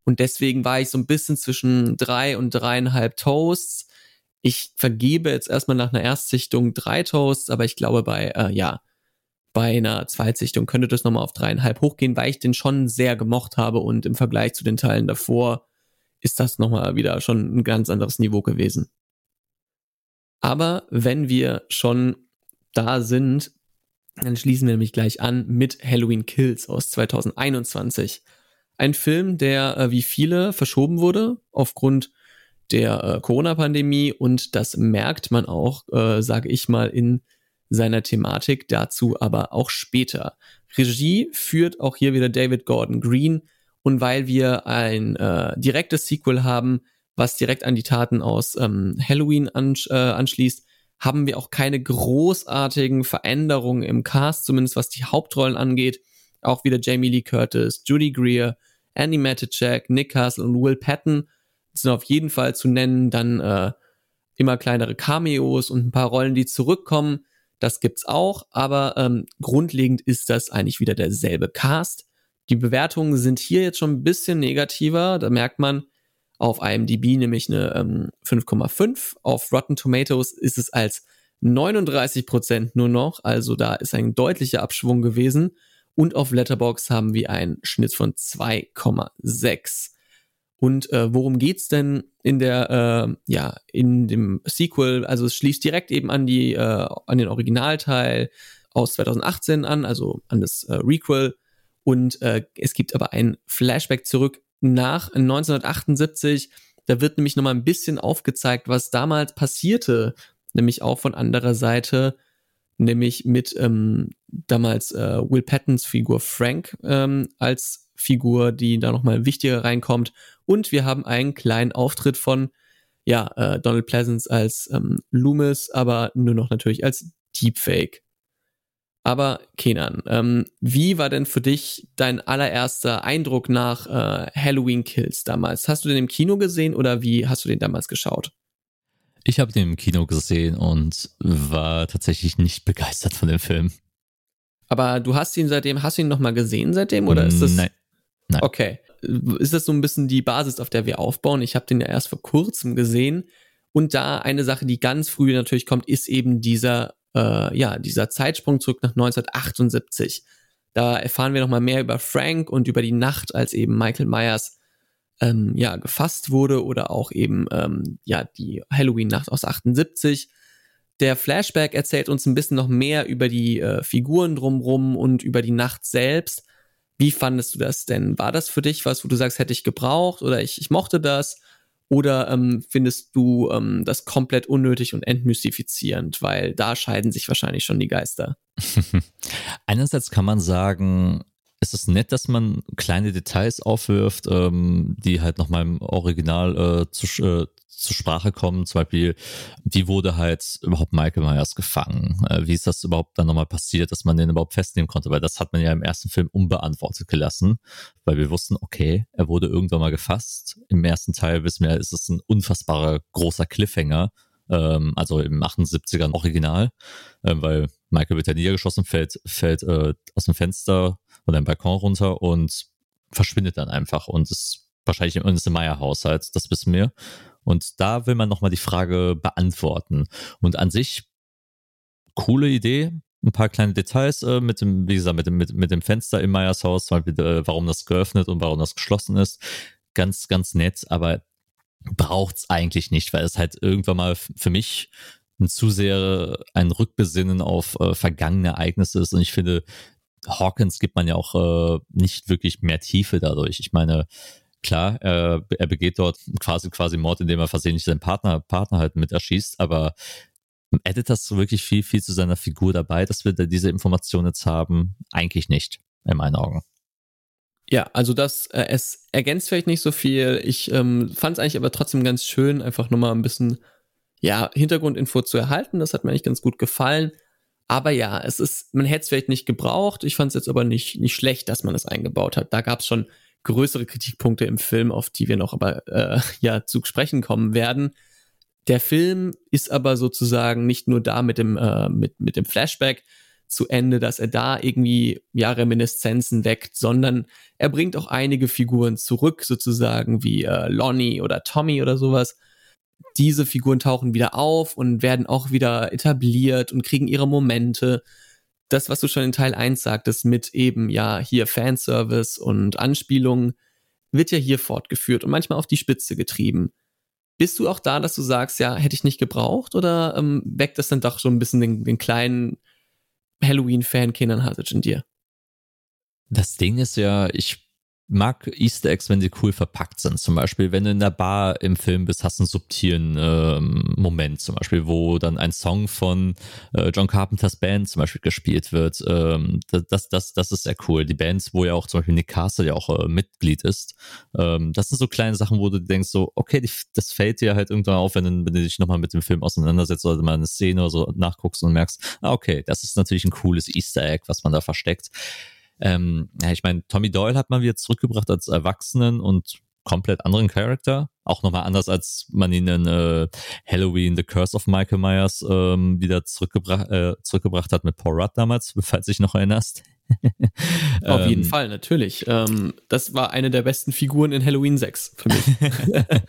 Und deswegen war ich so ein bisschen zwischen drei und dreieinhalb Toasts. Ich vergebe jetzt erstmal nach einer Erstsichtung drei Toasts, aber ich glaube bei, äh, ja, bei einer Zweitsichtung könnte das nochmal auf dreieinhalb hochgehen, weil ich den schon sehr gemocht habe und im Vergleich zu den Teilen davor ist das nochmal wieder schon ein ganz anderes Niveau gewesen. Aber wenn wir schon da sind, dann schließen wir nämlich gleich an mit Halloween Kills aus 2021. Ein Film, der äh, wie viele verschoben wurde aufgrund der äh, Corona-Pandemie und das merkt man auch, äh, sage ich mal, in seiner Thematik, dazu aber auch später. Regie führt auch hier wieder David Gordon Green und weil wir ein äh, direktes Sequel haben, was direkt an die Taten aus ähm, Halloween ansch äh, anschließt, haben wir auch keine großartigen Veränderungen im Cast, zumindest was die Hauptrollen angeht. Auch wieder Jamie Lee Curtis, Judy Greer, Andy Matichak, Nick Castle und Will Patton sind auf jeden Fall zu nennen. Dann äh, immer kleinere Cameos und ein paar Rollen, die zurückkommen. Das gibt's auch, aber ähm, grundlegend ist das eigentlich wieder derselbe Cast. Die Bewertungen sind hier jetzt schon ein bisschen negativer. Da merkt man auf IMDb nämlich eine ähm, 5,5. Auf Rotten Tomatoes ist es als 39 Prozent nur noch. Also da ist ein deutlicher Abschwung gewesen. Und auf Letterbox haben wir einen Schnitt von 2,6. Und äh, worum geht's denn in der, äh, ja, in dem Sequel? Also es schließt direkt eben an die, äh, an den Originalteil aus 2018 an, also an das äh, Requel. Und äh, es gibt aber ein Flashback zurück nach 1978. Da wird nämlich nochmal ein bisschen aufgezeigt, was damals passierte, nämlich auch von anderer Seite, nämlich mit ähm, damals äh, Will Pattons Figur Frank ähm, als Figur, die da nochmal wichtiger reinkommt und wir haben einen kleinen Auftritt von, ja, äh, Donald Pleasance als ähm, Loomis, aber nur noch natürlich als Deepfake. Aber Kenan, ähm, wie war denn für dich dein allererster Eindruck nach äh, Halloween Kills damals? Hast du den im Kino gesehen oder wie hast du den damals geschaut? Ich habe den im Kino gesehen und war tatsächlich nicht begeistert von dem Film. Aber du hast ihn seitdem, hast du ihn nochmal gesehen seitdem oder ist das? Nein. Nein. Okay ist das so ein bisschen die Basis, auf der wir aufbauen. Ich habe den ja erst vor kurzem gesehen. Und da eine Sache, die ganz früh natürlich kommt, ist eben dieser, äh, ja, dieser Zeitsprung zurück nach 1978. Da erfahren wir nochmal mehr über Frank und über die Nacht, als eben Michael Myers ähm, ja gefasst wurde oder auch eben ähm, ja die Halloween-Nacht aus 78. Der Flashback erzählt uns ein bisschen noch mehr über die äh, Figuren drumrum und über die Nacht selbst. Wie fandest du das denn? War das für dich was, wo du sagst, hätte ich gebraucht oder ich, ich mochte das? Oder ähm, findest du ähm, das komplett unnötig und entmystifizierend? Weil da scheiden sich wahrscheinlich schon die Geister. Einerseits kann man sagen, es ist nett, dass man kleine Details aufwirft, ähm, die halt nochmal im Original äh, zu, äh, zur Sprache kommen. Zum Beispiel, wie wurde halt überhaupt Michael Myers gefangen? Äh, wie ist das überhaupt dann nochmal passiert, dass man den überhaupt festnehmen konnte? Weil das hat man ja im ersten Film unbeantwortet gelassen, weil wir wussten, okay, er wurde irgendwann mal gefasst. Im ersten Teil wissen wir, ist es ein unfassbarer großer Cliffhanger, ähm, also im 78er Original, äh, weil Michael wird ja niedergeschossen, fällt, fällt äh, aus dem Fenster oder im Balkon runter und verschwindet dann einfach und ist wahrscheinlich im Ernest Meyer-Haushalt, das wissen wir. Und da will man nochmal die Frage beantworten. Und an sich, coole Idee, ein paar kleine Details äh, mit dem, wie gesagt, mit dem, mit, mit dem Fenster im Meyers Haus, äh, warum das geöffnet und warum das geschlossen ist. Ganz, ganz nett, aber braucht's eigentlich nicht, weil es halt irgendwann mal für mich ein zu sehr ein Rückbesinnen auf äh, vergangene Ereignisse ist. Und ich finde, Hawkins gibt man ja auch äh, nicht wirklich mehr Tiefe dadurch. Ich meine, klar, äh, er begeht dort quasi quasi Mord, indem er versehentlich seinen Partner, Partner halt mit erschießt, aber addet das wirklich viel, viel zu seiner Figur dabei, dass wir da diese Informationen jetzt haben? Eigentlich nicht, in meinen Augen. Ja, also das, äh, es ergänzt vielleicht nicht so viel. Ich ähm, fand es eigentlich aber trotzdem ganz schön, einfach nochmal ein bisschen, ja, Hintergrundinfo zu erhalten. Das hat mir eigentlich ganz gut gefallen. Aber ja, es ist, man hätte es vielleicht nicht gebraucht. Ich fand es jetzt aber nicht, nicht schlecht, dass man es eingebaut hat. Da gab es schon größere Kritikpunkte im Film, auf die wir noch aber äh, ja zu sprechen kommen werden. Der Film ist aber sozusagen nicht nur da mit dem, äh, mit, mit dem Flashback zu Ende, dass er da irgendwie ja Reminiszenzen weckt, sondern er bringt auch einige Figuren zurück, sozusagen wie äh, Lonnie oder Tommy oder sowas diese Figuren tauchen wieder auf und werden auch wieder etabliert und kriegen ihre Momente. Das, was du schon in Teil 1 sagtest, mit eben ja hier Fanservice und Anspielungen, wird ja hier fortgeführt und manchmal auf die Spitze getrieben. Bist du auch da, dass du sagst, ja, hätte ich nicht gebraucht oder ähm, weckt das dann doch so ein bisschen den, den kleinen Halloween-Fan Kenan Hartage in dir? Das Ding ist ja, ich mag Easter Eggs, wenn sie cool verpackt sind. Zum Beispiel, wenn du in der Bar im Film bist, hast du einen subtilen ähm, Moment, zum Beispiel, wo dann ein Song von äh, John Carpenters Band zum Beispiel gespielt wird. Ähm, das, das, das ist sehr cool. Die Bands, wo ja auch zum Beispiel Nick Castle ja auch äh, Mitglied ist. Ähm, das sind so kleine Sachen, wo du denkst so, okay, die, das fällt dir halt irgendwann auf, wenn du, wenn du dich nochmal mit dem Film auseinandersetzt oder mal eine Szene oder so nachguckst und merkst, ah, okay, das ist natürlich ein cooles Easter Egg, was man da versteckt. Ähm, ja, ich meine, Tommy Doyle hat man wieder zurückgebracht als Erwachsenen und komplett anderen Charakter. Auch nochmal anders, als man ihn in äh, Halloween, The Curse of Michael Myers ähm, wieder zurückgebra äh, zurückgebracht hat mit Paul Rudd damals, falls dich noch erinnerst. Auf ähm, jeden Fall, natürlich. Ähm, das war eine der besten Figuren in Halloween 6 für mich.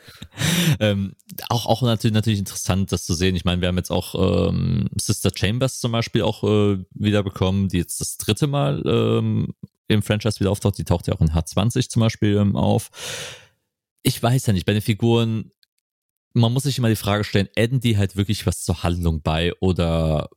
ähm, auch, auch natürlich, natürlich interessant, das zu sehen. Ich meine, wir haben jetzt auch ähm, Sister Chambers zum Beispiel auch äh, wieder bekommen, die jetzt das dritte Mal ähm, im Franchise wieder auftaucht. Die taucht ja auch in H20 zum Beispiel ähm, auf. Ich weiß ja nicht, bei den Figuren, man muss sich immer die Frage stellen, adden die halt wirklich was zur Handlung bei oder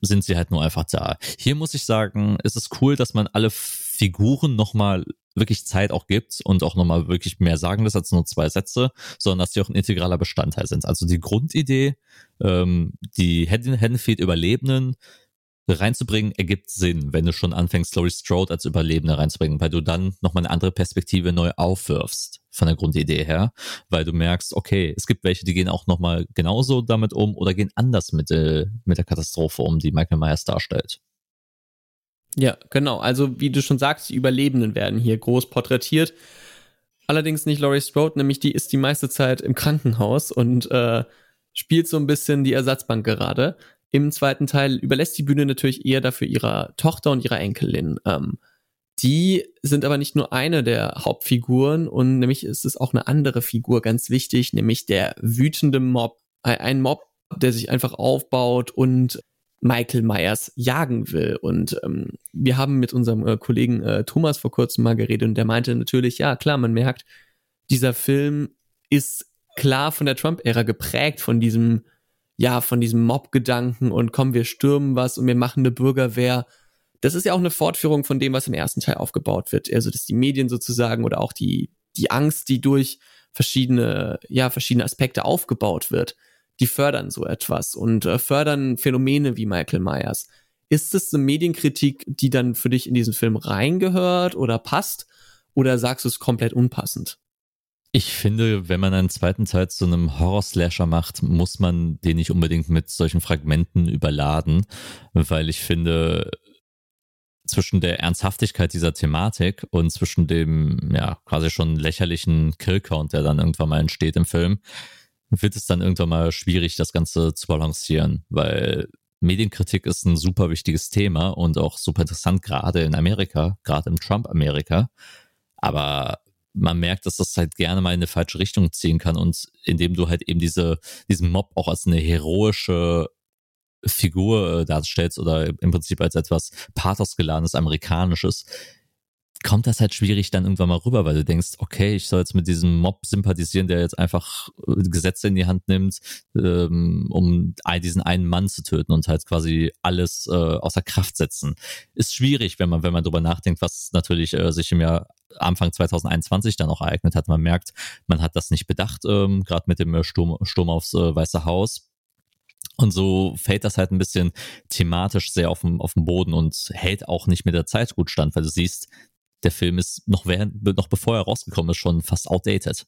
sind sie halt nur einfach da. Hier muss ich sagen, es ist cool, dass man alle Figuren nochmal wirklich Zeit auch gibt und auch nochmal wirklich mehr sagen lässt als nur zwei Sätze, sondern dass sie auch ein integraler Bestandteil sind. Also die Grundidee, ähm, die Haddonfield-Überlebenden reinzubringen, ergibt Sinn, wenn du schon anfängst, Laurie Strode als Überlebende reinzubringen, weil du dann nochmal eine andere Perspektive neu aufwirfst von der Grundidee her, weil du merkst, okay, es gibt welche, die gehen auch nochmal genauso damit um oder gehen anders mit, äh, mit der Katastrophe um, die Michael Myers darstellt. Ja, genau. Also, wie du schon sagst, die Überlebenden werden hier groß porträtiert. Allerdings nicht Laurie Strode, nämlich die ist die meiste Zeit im Krankenhaus und äh, spielt so ein bisschen die Ersatzbank gerade. Im zweiten Teil überlässt die Bühne natürlich eher dafür ihrer Tochter und ihrer Enkelin. Ähm, die sind aber nicht nur eine der Hauptfiguren und nämlich ist es auch eine andere Figur ganz wichtig, nämlich der wütende Mob. Ein Mob, der sich einfach aufbaut und Michael Myers jagen will. Und ähm, wir haben mit unserem äh, Kollegen äh, Thomas vor kurzem mal geredet und der meinte natürlich, ja klar, man merkt, dieser Film ist klar von der Trump-Ära geprägt, von diesem, ja, von diesem Mob-Gedanken und komm, wir stürmen was und wir machen eine Bürgerwehr. Das ist ja auch eine Fortführung von dem, was im ersten Teil aufgebaut wird. Also, dass die Medien sozusagen oder auch die, die Angst, die durch verschiedene, ja, verschiedene Aspekte aufgebaut wird, die fördern so etwas und äh, fördern Phänomene wie Michael Myers. Ist es eine Medienkritik, die dann für dich in diesen Film reingehört oder passt? Oder sagst du es komplett unpassend? Ich finde, wenn man einen zweiten Teil zu einem Horror-Slasher macht, muss man den nicht unbedingt mit solchen Fragmenten überladen, weil ich finde, zwischen der Ernsthaftigkeit dieser Thematik und zwischen dem, ja, quasi schon lächerlichen Killcount, der dann irgendwann mal entsteht im Film, wird es dann irgendwann mal schwierig, das Ganze zu balancieren, weil Medienkritik ist ein super wichtiges Thema und auch super interessant, gerade in Amerika, gerade im Trump-Amerika. Aber man merkt, dass das halt gerne mal in eine falsche Richtung ziehen kann und indem du halt eben diese, diesen Mob auch als eine heroische Figur äh, darstellst oder im Prinzip als etwas pathosgeladenes amerikanisches, kommt das halt schwierig dann irgendwann mal rüber, weil du denkst, okay, ich soll jetzt mit diesem Mob sympathisieren, der jetzt einfach äh, Gesetze in die Hand nimmt, ähm, um diesen einen Mann zu töten und halt quasi alles äh, außer Kraft setzen. Ist schwierig, wenn man, wenn man drüber nachdenkt, was natürlich sich im Jahr Anfang 2021 dann auch ereignet hat. Man merkt, man hat das nicht bedacht, ähm, gerade mit dem Sturm, Sturm aufs äh, Weiße Haus. Und so fällt das halt ein bisschen thematisch sehr auf dem, auf dem Boden und hält auch nicht mit der Zeit gut stand, weil du siehst, der Film ist noch während, noch bevor er rausgekommen ist, schon fast outdated.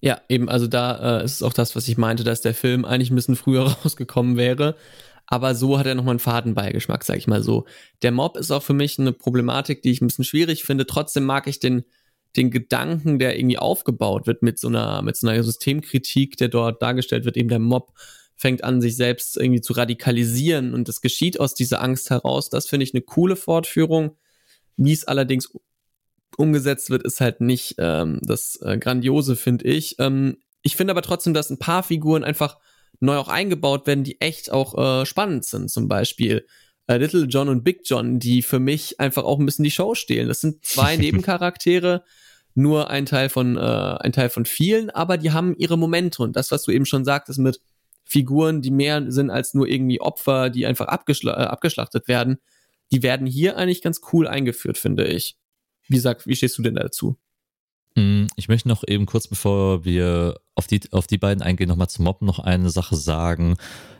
Ja, eben, also da äh, ist es auch das, was ich meinte, dass der Film eigentlich ein bisschen früher rausgekommen wäre. Aber so hat er nochmal einen Fadenbeigeschmack, sag ich mal so. Der Mob ist auch für mich eine Problematik, die ich ein bisschen schwierig finde. Trotzdem mag ich den, den Gedanken, der irgendwie aufgebaut wird mit so einer, mit so einer Systemkritik, der dort dargestellt wird, eben der Mob fängt an, sich selbst irgendwie zu radikalisieren und das geschieht aus dieser Angst heraus. Das finde ich eine coole Fortführung. Wie es allerdings umgesetzt wird, ist halt nicht ähm, das äh, Grandiose, finde ich. Ähm, ich finde aber trotzdem, dass ein paar Figuren einfach neu auch eingebaut werden, die echt auch äh, spannend sind. Zum Beispiel äh, Little John und Big John, die für mich einfach auch ein bisschen die Show stehlen. Das sind zwei Nebencharaktere, nur ein Teil von äh, ein Teil von vielen, aber die haben ihre Momente und das, was du eben schon sagtest mit Figuren, die mehr sind als nur irgendwie Opfer, die einfach abgeschla äh, abgeschlachtet werden, die werden hier eigentlich ganz cool eingeführt, finde ich. Wie gesagt, wie stehst du denn dazu? Hm, ich möchte noch eben kurz, bevor wir auf die, auf die beiden eingehen, nochmal zum Mob noch eine Sache sagen.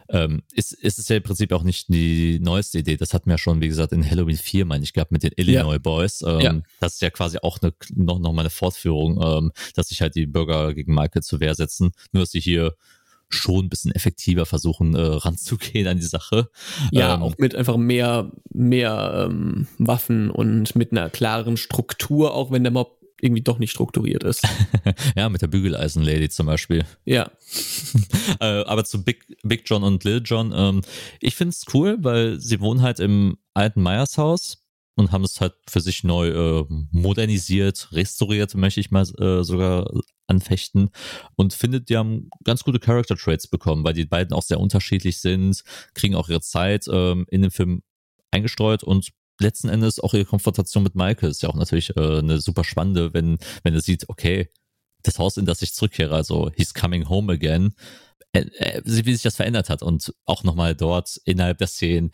Ähm, ist, ist es ja im Prinzip auch nicht die neueste Idee. Das hatten wir ja schon, wie gesagt, in Halloween 4, meine ich, gehabt mit den Illinois ja. Boys. Ähm, ja. Das ist ja quasi auch eine, noch, noch mal eine Fortführung, ähm, dass sich halt die Bürger gegen Michael zur Wehr setzen. Nur, dass sie hier schon ein bisschen effektiver versuchen äh, ranzugehen an die Sache. Ja, ähm, auch mit einfach mehr, mehr ähm, Waffen und mit einer klaren Struktur, auch wenn der Mob irgendwie doch nicht strukturiert ist. ja, mit der Bügeleisen-Lady zum Beispiel. Ja. äh, aber zu Big, Big John und Lil John, ähm, ich finde es cool, weil sie wohnen halt im alten Meyers Haus und haben es halt für sich neu äh, modernisiert, restauriert, möchte ich mal äh, sogar anfechten und findet, die haben ganz gute Character Traits bekommen, weil die beiden auch sehr unterschiedlich sind, kriegen auch ihre Zeit ähm, in den Film eingestreut und letzten Endes auch ihre Konfrontation mit Michael ist ja auch natürlich äh, eine super spannende, wenn, wenn er sieht, okay, das Haus, in das ich zurückkehre, also he's coming home again, äh, äh, wie sich das verändert hat und auch nochmal dort innerhalb der Szenen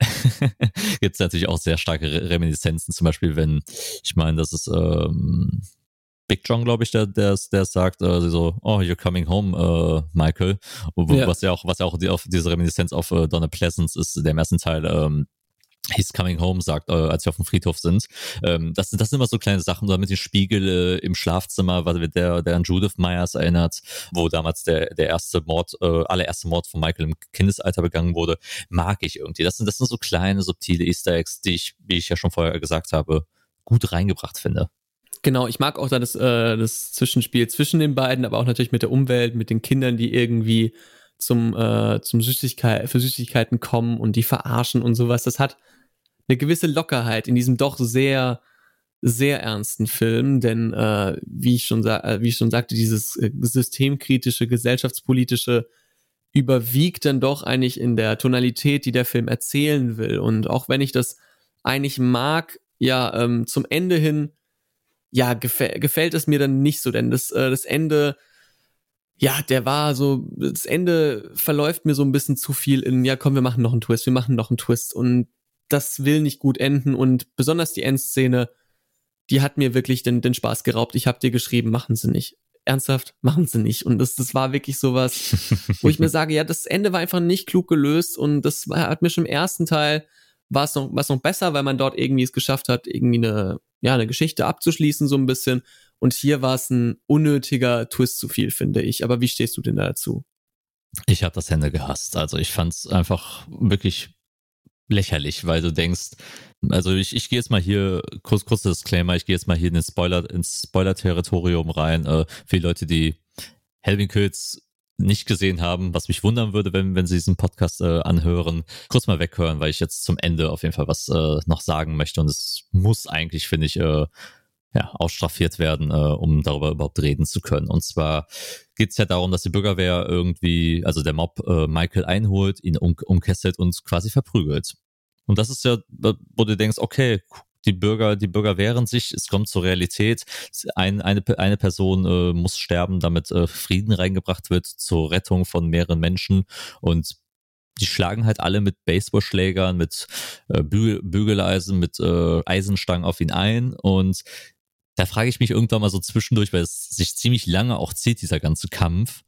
gibt es natürlich auch sehr starke Reminiszenzen, zum Beispiel wenn, ich meine, das ist ähm, Big John, glaube ich, der, der, der sagt äh, so, oh, you're coming home, äh, Michael. Ja. Was ja auch, was ja auch die, auf diese Reminiszenz auf äh, Donna Pleasance ist, der im ersten Teil, ähm, He's coming home sagt, äh, als wir auf dem Friedhof sind. Ähm, das, das sind immer so kleine Sachen, oder mit dem Spiegel äh, im Schlafzimmer, weil der, der an Judith Myers erinnert, wo damals der, der erste Mord, äh, allererste Mord von Michael im Kindesalter begangen wurde, mag ich irgendwie. Das sind, das sind so kleine, subtile Easter Eggs, die ich, wie ich ja schon vorher gesagt habe, gut reingebracht finde. Genau, ich mag auch das, äh, das Zwischenspiel zwischen den beiden, aber auch natürlich mit der Umwelt, mit den Kindern, die irgendwie zum, äh, zum Süßigkeit, für Süßigkeiten kommen und die verarschen und sowas. Das hat eine gewisse Lockerheit in diesem doch sehr, sehr ernsten Film, denn äh, wie ich schon äh, wie ich schon sagte, dieses äh, systemkritische, gesellschaftspolitische überwiegt dann doch eigentlich in der Tonalität, die der Film erzählen will. Und auch wenn ich das eigentlich mag, ja, ähm, zum Ende hin ja, gefä gefällt es mir dann nicht so, denn das, äh, das Ende, ja, der war so, das Ende verläuft mir so ein bisschen zu viel in, ja, komm, wir machen noch einen Twist, wir machen noch einen Twist und das will nicht gut enden und besonders die Endszene, die hat mir wirklich den, den Spaß geraubt. Ich habe dir geschrieben, machen sie nicht. Ernsthaft, machen sie nicht. Und das, das war wirklich sowas, wo ich mir sage, ja, das Ende war einfach nicht klug gelöst und das hat mir schon im ersten Teil war es noch, was noch besser, weil man dort irgendwie es geschafft hat, irgendwie eine, ja, eine Geschichte abzuschließen, so ein bisschen. Und hier war es ein unnötiger Twist zu viel, finde ich. Aber wie stehst du denn dazu? Ich habe das Ende gehasst. Also ich fand es einfach wirklich lächerlich, weil du denkst, also ich, ich gehe jetzt mal hier, kurz, kurzer Disclaimer, ich gehe jetzt mal hier in den Spoiler, ins Spoiler-Territorium rein. Äh, die Leute, die Helvin Kills nicht gesehen haben, was mich wundern würde, wenn, wenn sie diesen Podcast äh, anhören, kurz mal weghören, weil ich jetzt zum Ende auf jeden Fall was äh, noch sagen möchte und es muss eigentlich, finde ich, äh, ja, ausstraffiert werden, äh, um darüber überhaupt reden zu können. Und zwar geht es ja darum, dass die Bürgerwehr irgendwie, also der Mob äh, Michael einholt, ihn um, umkesselt und quasi verprügelt. Und das ist ja, wo du denkst, okay, die Bürger, die Bürger wehren sich, es kommt zur Realität. Ein, eine, eine Person äh, muss sterben, damit äh, Frieden reingebracht wird zur Rettung von mehreren Menschen. Und die schlagen halt alle mit Baseballschlägern, mit äh, Bügel, Bügeleisen, mit äh, Eisenstangen auf ihn ein. Und da frage ich mich irgendwann mal so zwischendurch, weil es sich ziemlich lange auch zieht, dieser ganze Kampf.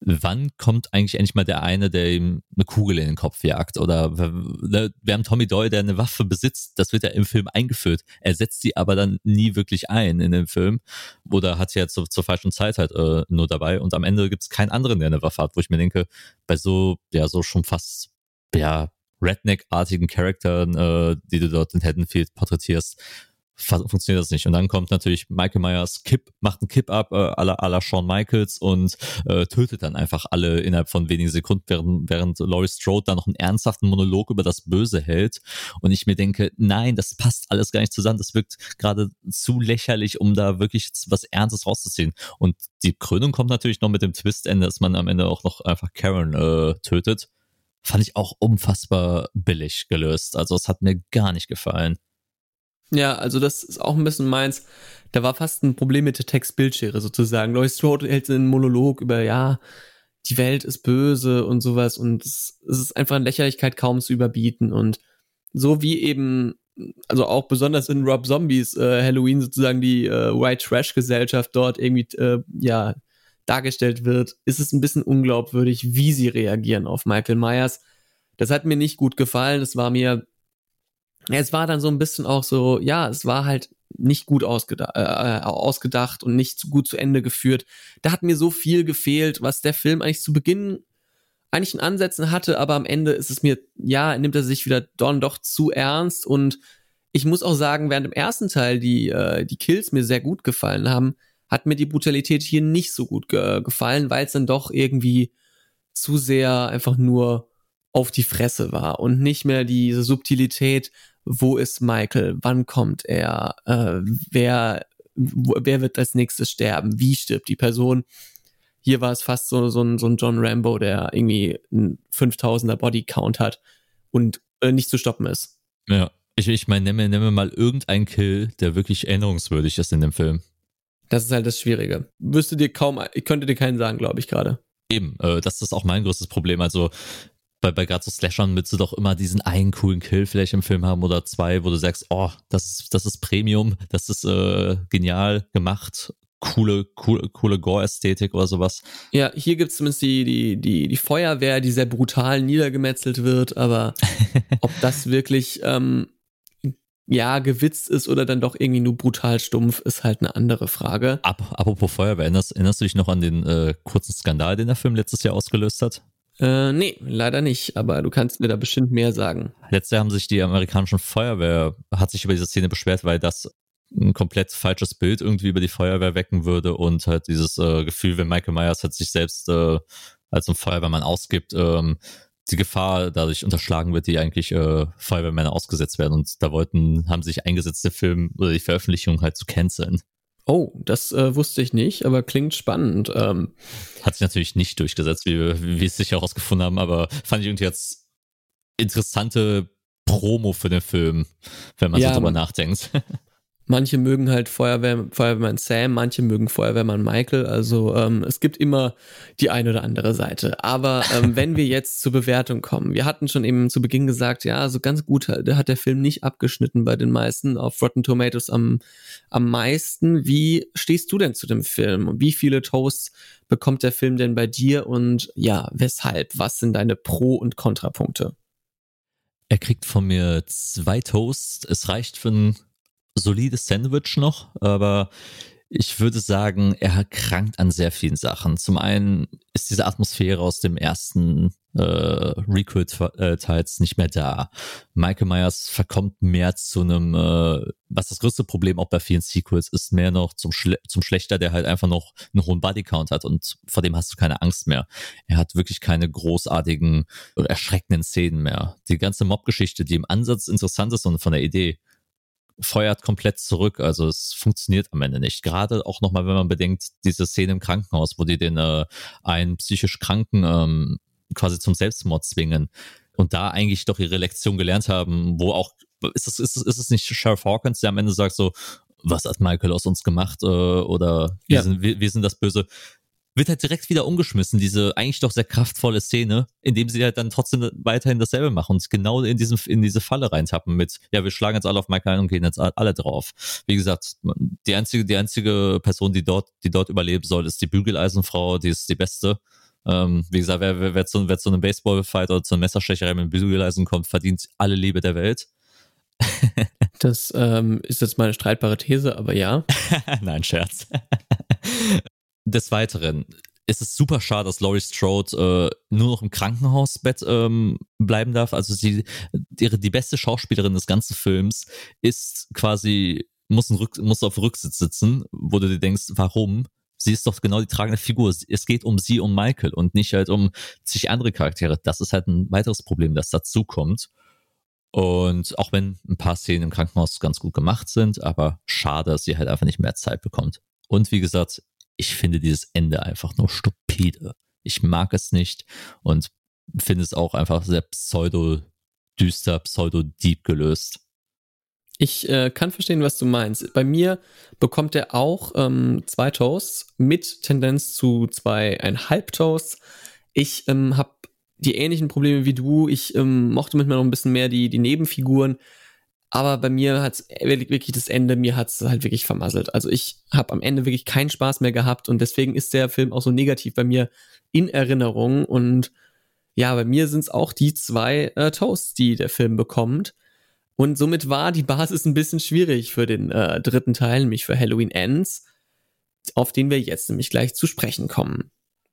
Wann kommt eigentlich endlich mal der eine, der ihm eine Kugel in den Kopf jagt? Oder ne, wir haben Tommy Doyle, der eine Waffe besitzt. Das wird ja im Film eingeführt. Er setzt sie aber dann nie wirklich ein in dem Film. Oder hat sie ja zur, zur falschen Zeit halt äh, nur dabei. Und am Ende gibt es keinen anderen, der eine Waffe hat, wo ich mir denke, bei so, ja, so schon fast, ja, Redneck-artigen Charakteren, äh, die du dort in Haddonfield porträtierst, funktioniert das nicht. Und dann kommt natürlich Michael Myers, Kipp, macht einen Kipp-Up äh, à, la, à la Shawn Michaels und äh, tötet dann einfach alle innerhalb von wenigen Sekunden, während, während Laurie Strode dann noch einen ernsthaften Monolog über das Böse hält. Und ich mir denke, nein, das passt alles gar nicht zusammen. Das wirkt gerade zu lächerlich, um da wirklich was Ernstes rauszuziehen. Und die Krönung kommt natürlich noch mit dem Twist-Ende, dass man am Ende auch noch einfach Karen äh, tötet. Fand ich auch unfassbar billig gelöst. Also es hat mir gar nicht gefallen. Ja, also das ist auch ein bisschen meins. Da war fast ein Problem mit der Text-Bildschere sozusagen. Lois Strode hält einen Monolog über, ja, die Welt ist böse und sowas und es, ist einfach in Lächerlichkeit kaum zu überbieten und so wie eben, also auch besonders in Rob Zombies äh, Halloween sozusagen die äh, White Trash Gesellschaft dort irgendwie, äh, ja, dargestellt wird, ist es ein bisschen unglaubwürdig, wie sie reagieren auf Michael Myers. Das hat mir nicht gut gefallen. Es war mir es war dann so ein bisschen auch so, ja, es war halt nicht gut ausgeda äh, ausgedacht und nicht gut zu Ende geführt. Da hat mir so viel gefehlt, was der Film eigentlich zu Beginn eigentlich in Ansätzen hatte, aber am Ende ist es mir, ja, nimmt er sich wieder dann doch zu ernst und ich muss auch sagen, während im ersten Teil die, äh, die Kills mir sehr gut gefallen haben, hat mir die Brutalität hier nicht so gut ge gefallen, weil es dann doch irgendwie zu sehr einfach nur auf die Fresse war und nicht mehr diese Subtilität, wo ist Michael, wann kommt er, äh, wer, wer wird als nächstes sterben, wie stirbt die Person. Hier war es fast so, so, ein, so ein John Rambo, der irgendwie einen 5000er Bodycount hat und äh, nicht zu stoppen ist. Ja, ich, ich meine, nenne, nenne mal irgendeinen Kill, der wirklich erinnerungswürdig ist in dem Film. Das ist halt das Schwierige. Wüsste dir kaum, ich könnte dir keinen sagen, glaube ich gerade. Eben, äh, das ist auch mein größtes Problem. Also bei, bei gerade so Slashern willst du doch immer diesen einen coolen Kill vielleicht im Film haben oder zwei, wo du sagst, oh, das ist, das ist Premium, das ist äh, genial gemacht, coole, coole, coole Gore-Ästhetik oder sowas. Ja, hier gibt's zumindest die, die, die, die Feuerwehr, die sehr brutal niedergemetzelt wird, aber ob das wirklich ähm, ja, gewitzt ist oder dann doch irgendwie nur brutal stumpf, ist halt eine andere Frage. Ap apropos Feuerwehr, erinnerst, erinnerst du dich noch an den äh, kurzen Skandal, den der Film letztes Jahr ausgelöst hat? Äh, nee, leider nicht, aber du kannst mir da bestimmt mehr sagen. Letztes Jahr haben sich die amerikanischen Feuerwehr, hat sich über diese Szene beschwert, weil das ein komplett falsches Bild irgendwie über die Feuerwehr wecken würde und halt dieses äh, Gefühl, wenn Michael Myers halt sich selbst äh, als ein Feuerwehrmann ausgibt, ähm, die Gefahr dadurch unterschlagen wird, die eigentlich äh, Feuerwehrmänner ausgesetzt werden. Und da wollten, haben sich eingesetzt, der Film oder die Veröffentlichung halt zu canceln. Oh, das äh, wusste ich nicht, aber klingt spannend. Ähm, Hat sich natürlich nicht durchgesetzt, wie wir, wie wir es sicher herausgefunden haben, aber fand ich irgendwie jetzt interessante Promo für den Film, wenn man ja, so drüber nachdenkt. Manche mögen halt Feuerwehr, Feuerwehrmann Sam, manche mögen Feuerwehrmann Michael. Also ähm, es gibt immer die eine oder andere Seite. Aber ähm, wenn wir jetzt zur Bewertung kommen, wir hatten schon eben zu Beginn gesagt, ja, so ganz gut hat der Film nicht abgeschnitten bei den meisten, auf Rotten Tomatoes am, am meisten. Wie stehst du denn zu dem Film? Wie viele Toasts bekommt der Film denn bei dir und ja, weshalb? Was sind deine Pro- und Kontrapunkte? Er kriegt von mir zwei Toasts. Es reicht für ein solides Sandwich noch, aber ich würde sagen, er krankt an sehr vielen Sachen. Zum einen ist diese Atmosphäre aus dem ersten äh, Requel-Teils nicht mehr da. Michael Myers verkommt mehr zu einem, äh, was das größte Problem auch bei vielen Sequels ist, mehr noch zum, Schle zum Schlechter, der halt einfach noch einen hohen Bodycount hat und vor dem hast du keine Angst mehr. Er hat wirklich keine großartigen, erschreckenden Szenen mehr. Die ganze Mob-Geschichte, die im Ansatz interessant ist und von der Idee, feuert komplett zurück. Also es funktioniert am Ende nicht. Gerade auch nochmal, wenn man bedenkt, diese Szene im Krankenhaus, wo die den äh, einen psychisch Kranken ähm, quasi zum Selbstmord zwingen und da eigentlich doch ihre Lektion gelernt haben, wo auch, ist es, ist es, ist es nicht Sheriff Hawkins, der am Ende sagt so, was hat Michael aus uns gemacht äh, oder wir, ja. sind, wir, wir sind das Böse wird halt direkt wieder umgeschmissen, diese eigentlich doch sehr kraftvolle Szene, indem sie halt dann trotzdem weiterhin dasselbe machen und genau in diesem, in diese Falle reintappen mit, ja, wir schlagen jetzt alle auf Michael und gehen jetzt alle drauf. Wie gesagt, die einzige, die einzige Person, die dort, die dort überleben soll, ist die Bügeleisenfrau, die ist die beste. Ähm, wie gesagt, wer, wer, wer, zu, wer zu einem Baseballfight oder zu einer Messerstecherei mit einem Bügeleisen kommt, verdient alle Liebe der Welt. das ähm, ist jetzt meine streitbare These, aber ja. Nein, Scherz. Des Weiteren ist es super schade, dass Laurie Strode äh, nur noch im Krankenhausbett ähm, bleiben darf. Also sie, ihre, die beste Schauspielerin des ganzen Films ist quasi, muss, ein Rück, muss auf Rücksitz sitzen, wo du dir denkst, warum? Sie ist doch genau die tragende Figur. Es geht um sie, um Michael und nicht halt um sich andere Charaktere. Das ist halt ein weiteres Problem, das dazu kommt. Und auch wenn ein paar Szenen im Krankenhaus ganz gut gemacht sind, aber schade, dass sie halt einfach nicht mehr Zeit bekommt. Und wie gesagt, ich finde dieses Ende einfach nur stupide. Ich mag es nicht und finde es auch einfach sehr pseudo-düster, pseudo-deep gelöst. Ich äh, kann verstehen, was du meinst. Bei mir bekommt er auch ähm, zwei Toasts mit Tendenz zu zweieinhalb Toasts. Ich ähm, habe die ähnlichen Probleme wie du. Ich ähm, mochte manchmal noch ein bisschen mehr die, die Nebenfiguren. Aber bei mir hat es wirklich das Ende, mir hat es halt wirklich vermasselt. Also ich habe am Ende wirklich keinen Spaß mehr gehabt und deswegen ist der Film auch so negativ bei mir in Erinnerung. Und ja, bei mir sind es auch die zwei äh, Toasts, die der Film bekommt. Und somit war die Basis ein bisschen schwierig für den äh, dritten Teil, nämlich für Halloween Ends, auf den wir jetzt nämlich gleich zu sprechen kommen.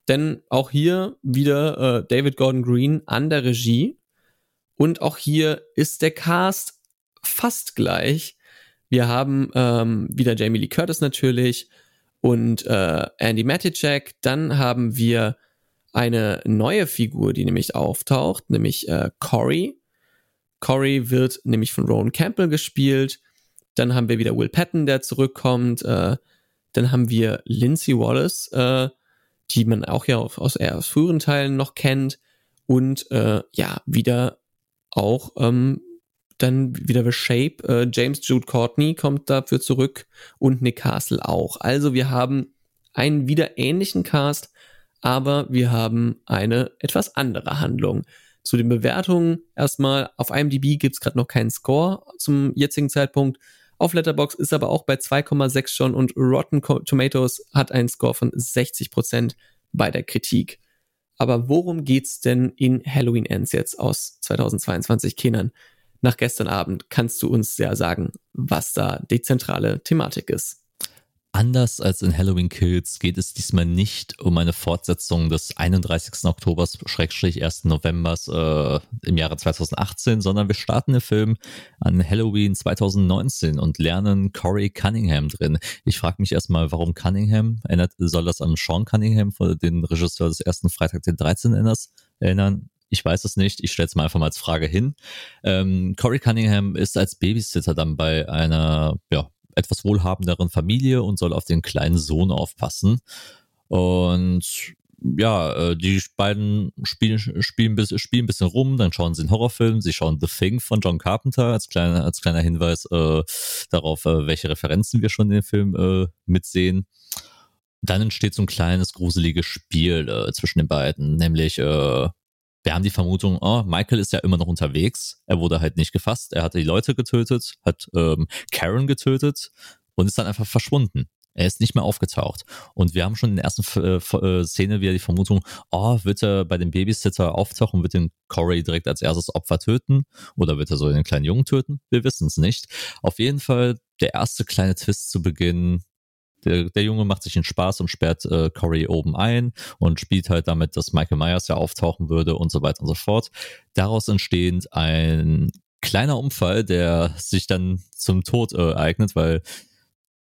Denn auch hier wieder äh, David Gordon Green an der Regie. Und auch hier ist der Cast fast gleich. Wir haben ähm, wieder Jamie Lee Curtis natürlich und äh, Andy Maticek. Dann haben wir eine neue Figur, die nämlich auftaucht, nämlich äh, Corey. Corey wird nämlich von Rowan Campbell gespielt. Dann haben wir wieder Will Patton, der zurückkommt. Äh, dann haben wir Lindsay Wallace, äh, die man auch ja aus, eher früheren Teilen noch kennt. Und äh, ja, wieder auch ähm, dann wieder The Shape. Äh, James Jude Courtney kommt dafür zurück und Nick Castle auch. Also wir haben einen wieder ähnlichen Cast, aber wir haben eine etwas andere Handlung. Zu den Bewertungen erstmal, auf IMDb gibt es gerade noch keinen Score zum jetzigen Zeitpunkt. Auf Letterbox ist aber auch bei 2,6 schon und Rotten Tomatoes hat einen Score von 60% bei der Kritik. Aber worum geht's denn in Halloween Ends jetzt aus 2022, Kenan? Nach gestern Abend kannst du uns ja sagen, was da die zentrale Thematik ist. Anders als in Halloween Kills geht es diesmal nicht um eine Fortsetzung des 31. Oktobers, Schrägstrich 1. Novembers äh, im Jahre 2018, sondern wir starten den Film an Halloween 2019 und lernen Corey Cunningham drin. Ich frage mich erstmal, warum Cunningham? Erinnert, soll das an Sean Cunningham, den Regisseur des ersten Freitag den 13. erinnern? Ich weiß es nicht. Ich stelle es mal einfach mal als Frage hin. Ähm, Corey Cunningham ist als Babysitter dann bei einer ja, etwas wohlhabenderen Familie und soll auf den kleinen Sohn aufpassen. Und ja, äh, die beiden spielen, spielen, spielen ein bisschen rum, dann schauen sie einen Horrorfilm, sie schauen The Thing von John Carpenter als kleiner, als kleiner Hinweis äh, darauf, äh, welche Referenzen wir schon in dem Film äh, mitsehen. Dann entsteht so ein kleines gruseliges Spiel äh, zwischen den beiden, nämlich äh, wir haben die Vermutung, oh, Michael ist ja immer noch unterwegs. Er wurde halt nicht gefasst. Er hatte die Leute getötet, hat ähm, Karen getötet und ist dann einfach verschwunden. Er ist nicht mehr aufgetaucht. Und wir haben schon in der ersten äh, äh, Szene wieder die Vermutung, oh, wird er bei dem Babysitter auftauchen wird den Corey direkt als erstes Opfer töten? Oder wird er so den kleinen Jungen töten? Wir wissen es nicht. Auf jeden Fall der erste kleine Twist zu Beginn. Der, der Junge macht sich den Spaß und sperrt äh, Corey oben ein und spielt halt damit, dass Michael Myers ja auftauchen würde und so weiter und so fort. Daraus entstehend ein kleiner Unfall, der sich dann zum Tod äh, eignet, weil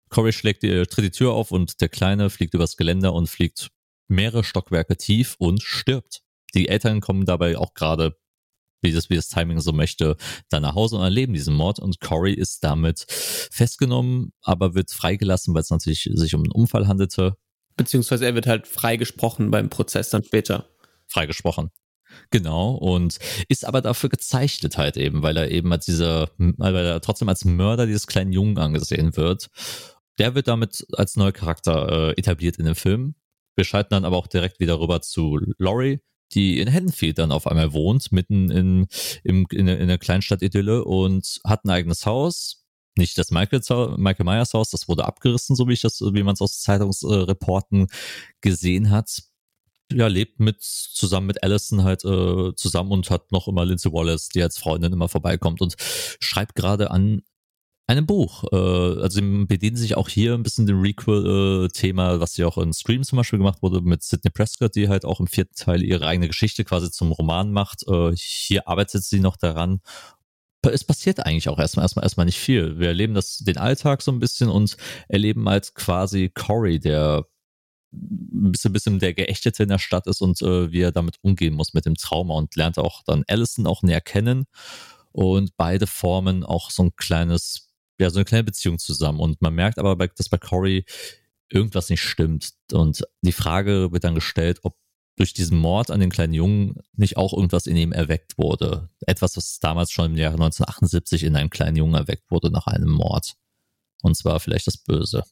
Corey schlägt die, tritt die Tür auf und der Kleine fliegt übers Geländer und fliegt mehrere Stockwerke tief und stirbt. Die Eltern kommen dabei auch gerade, wie das, wie das Timing so möchte, dann nach Hause und erleben diesen Mord und Corey ist damit festgenommen, aber wird freigelassen, weil es natürlich sich um einen Unfall handelte. Beziehungsweise er wird halt freigesprochen beim Prozess dann später. Freigesprochen. Genau, und ist aber dafür gezeichnet halt eben, weil er eben als dieser, weil er trotzdem als Mörder dieses kleinen Jungen angesehen wird der wird damit als neuer Charakter äh, etabliert in dem Film. Wir schalten dann aber auch direkt wieder rüber zu Laurie, die in Haddonfield dann auf einmal wohnt, mitten in, in, in, in einer Kleinstadt-Idylle und hat ein eigenes Haus. Nicht das Michael, Michael Myers Haus, das wurde abgerissen, so wie ich das, wie man es aus Zeitungsreporten gesehen hat. Ja, lebt mit zusammen mit Allison halt äh, zusammen und hat noch immer Lindsay Wallace, die als Freundin immer vorbeikommt und schreibt gerade an einem Buch. Äh, also sie bedienen sich auch hier ein bisschen dem Requel-Thema, was ja auch in Scream zum Beispiel gemacht wurde mit Sidney Prescott, die halt auch im vierten Teil ihre eigene Geschichte quasi zum Roman macht. Äh, hier arbeitet sie noch daran. Es passiert eigentlich auch erstmal erstmal erstmal nicht viel. Wir erleben das den Alltag so ein bisschen und erleben halt quasi Corey, der ein bisschen, bisschen der Geächtete in der Stadt ist und äh, wie er damit umgehen muss mit dem Trauma und lernt auch dann Allison auch näher kennen und beide formen auch so ein kleines ja, so eine kleine Beziehung zusammen. Und man merkt aber, dass bei Corey irgendwas nicht stimmt. Und die Frage wird dann gestellt, ob durch diesen Mord an den kleinen Jungen nicht auch irgendwas in ihm erweckt wurde. Etwas, was damals schon im Jahre 1978 in einem kleinen Jungen erweckt wurde nach einem Mord. Und zwar vielleicht das Böse.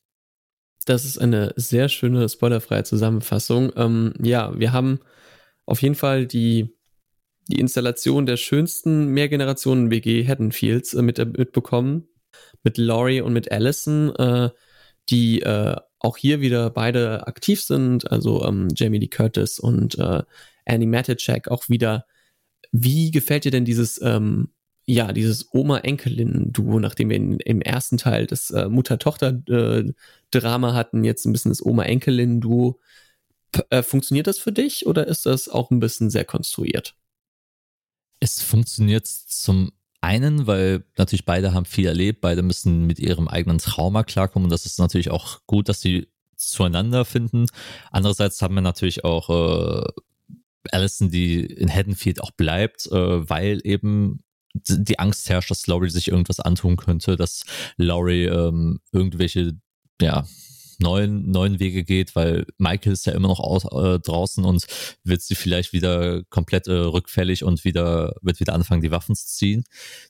Das ist eine sehr schöne, spoilerfreie Zusammenfassung. Ähm, ja, wir haben auf jeden Fall die, die Installation der schönsten Mehrgenerationen-WG Haddonfields äh, mit, äh, mitbekommen mit Laurie und mit Allison, äh, die äh, auch hier wieder beide aktiv sind, also ähm, Jamie Lee Curtis und äh, Annie Matichak auch wieder. Wie gefällt dir denn dieses, ähm, ja, dieses Oma-Enkelin-Duo, nachdem wir in, im ersten Teil das äh, Mutter-Tochter-Drama hatten, jetzt ein bisschen das Oma-Enkelin-Duo. Äh, funktioniert das für dich oder ist das auch ein bisschen sehr konstruiert? Es funktioniert zum einen, weil natürlich beide haben viel erlebt, beide müssen mit ihrem eigenen Trauma klarkommen und das ist natürlich auch gut, dass sie zueinander finden. Andererseits haben wir natürlich auch äh, Allison, die in Haddonfield auch bleibt, äh, weil eben die Angst herrscht, dass Laurie sich irgendwas antun könnte, dass Laurie ähm, irgendwelche ja, neuen, neuen Wege geht, weil Michael ist ja immer noch aus, äh, draußen und wird sie vielleicht wieder komplett äh, rückfällig und wieder, wird wieder anfangen, die Waffen zu ziehen.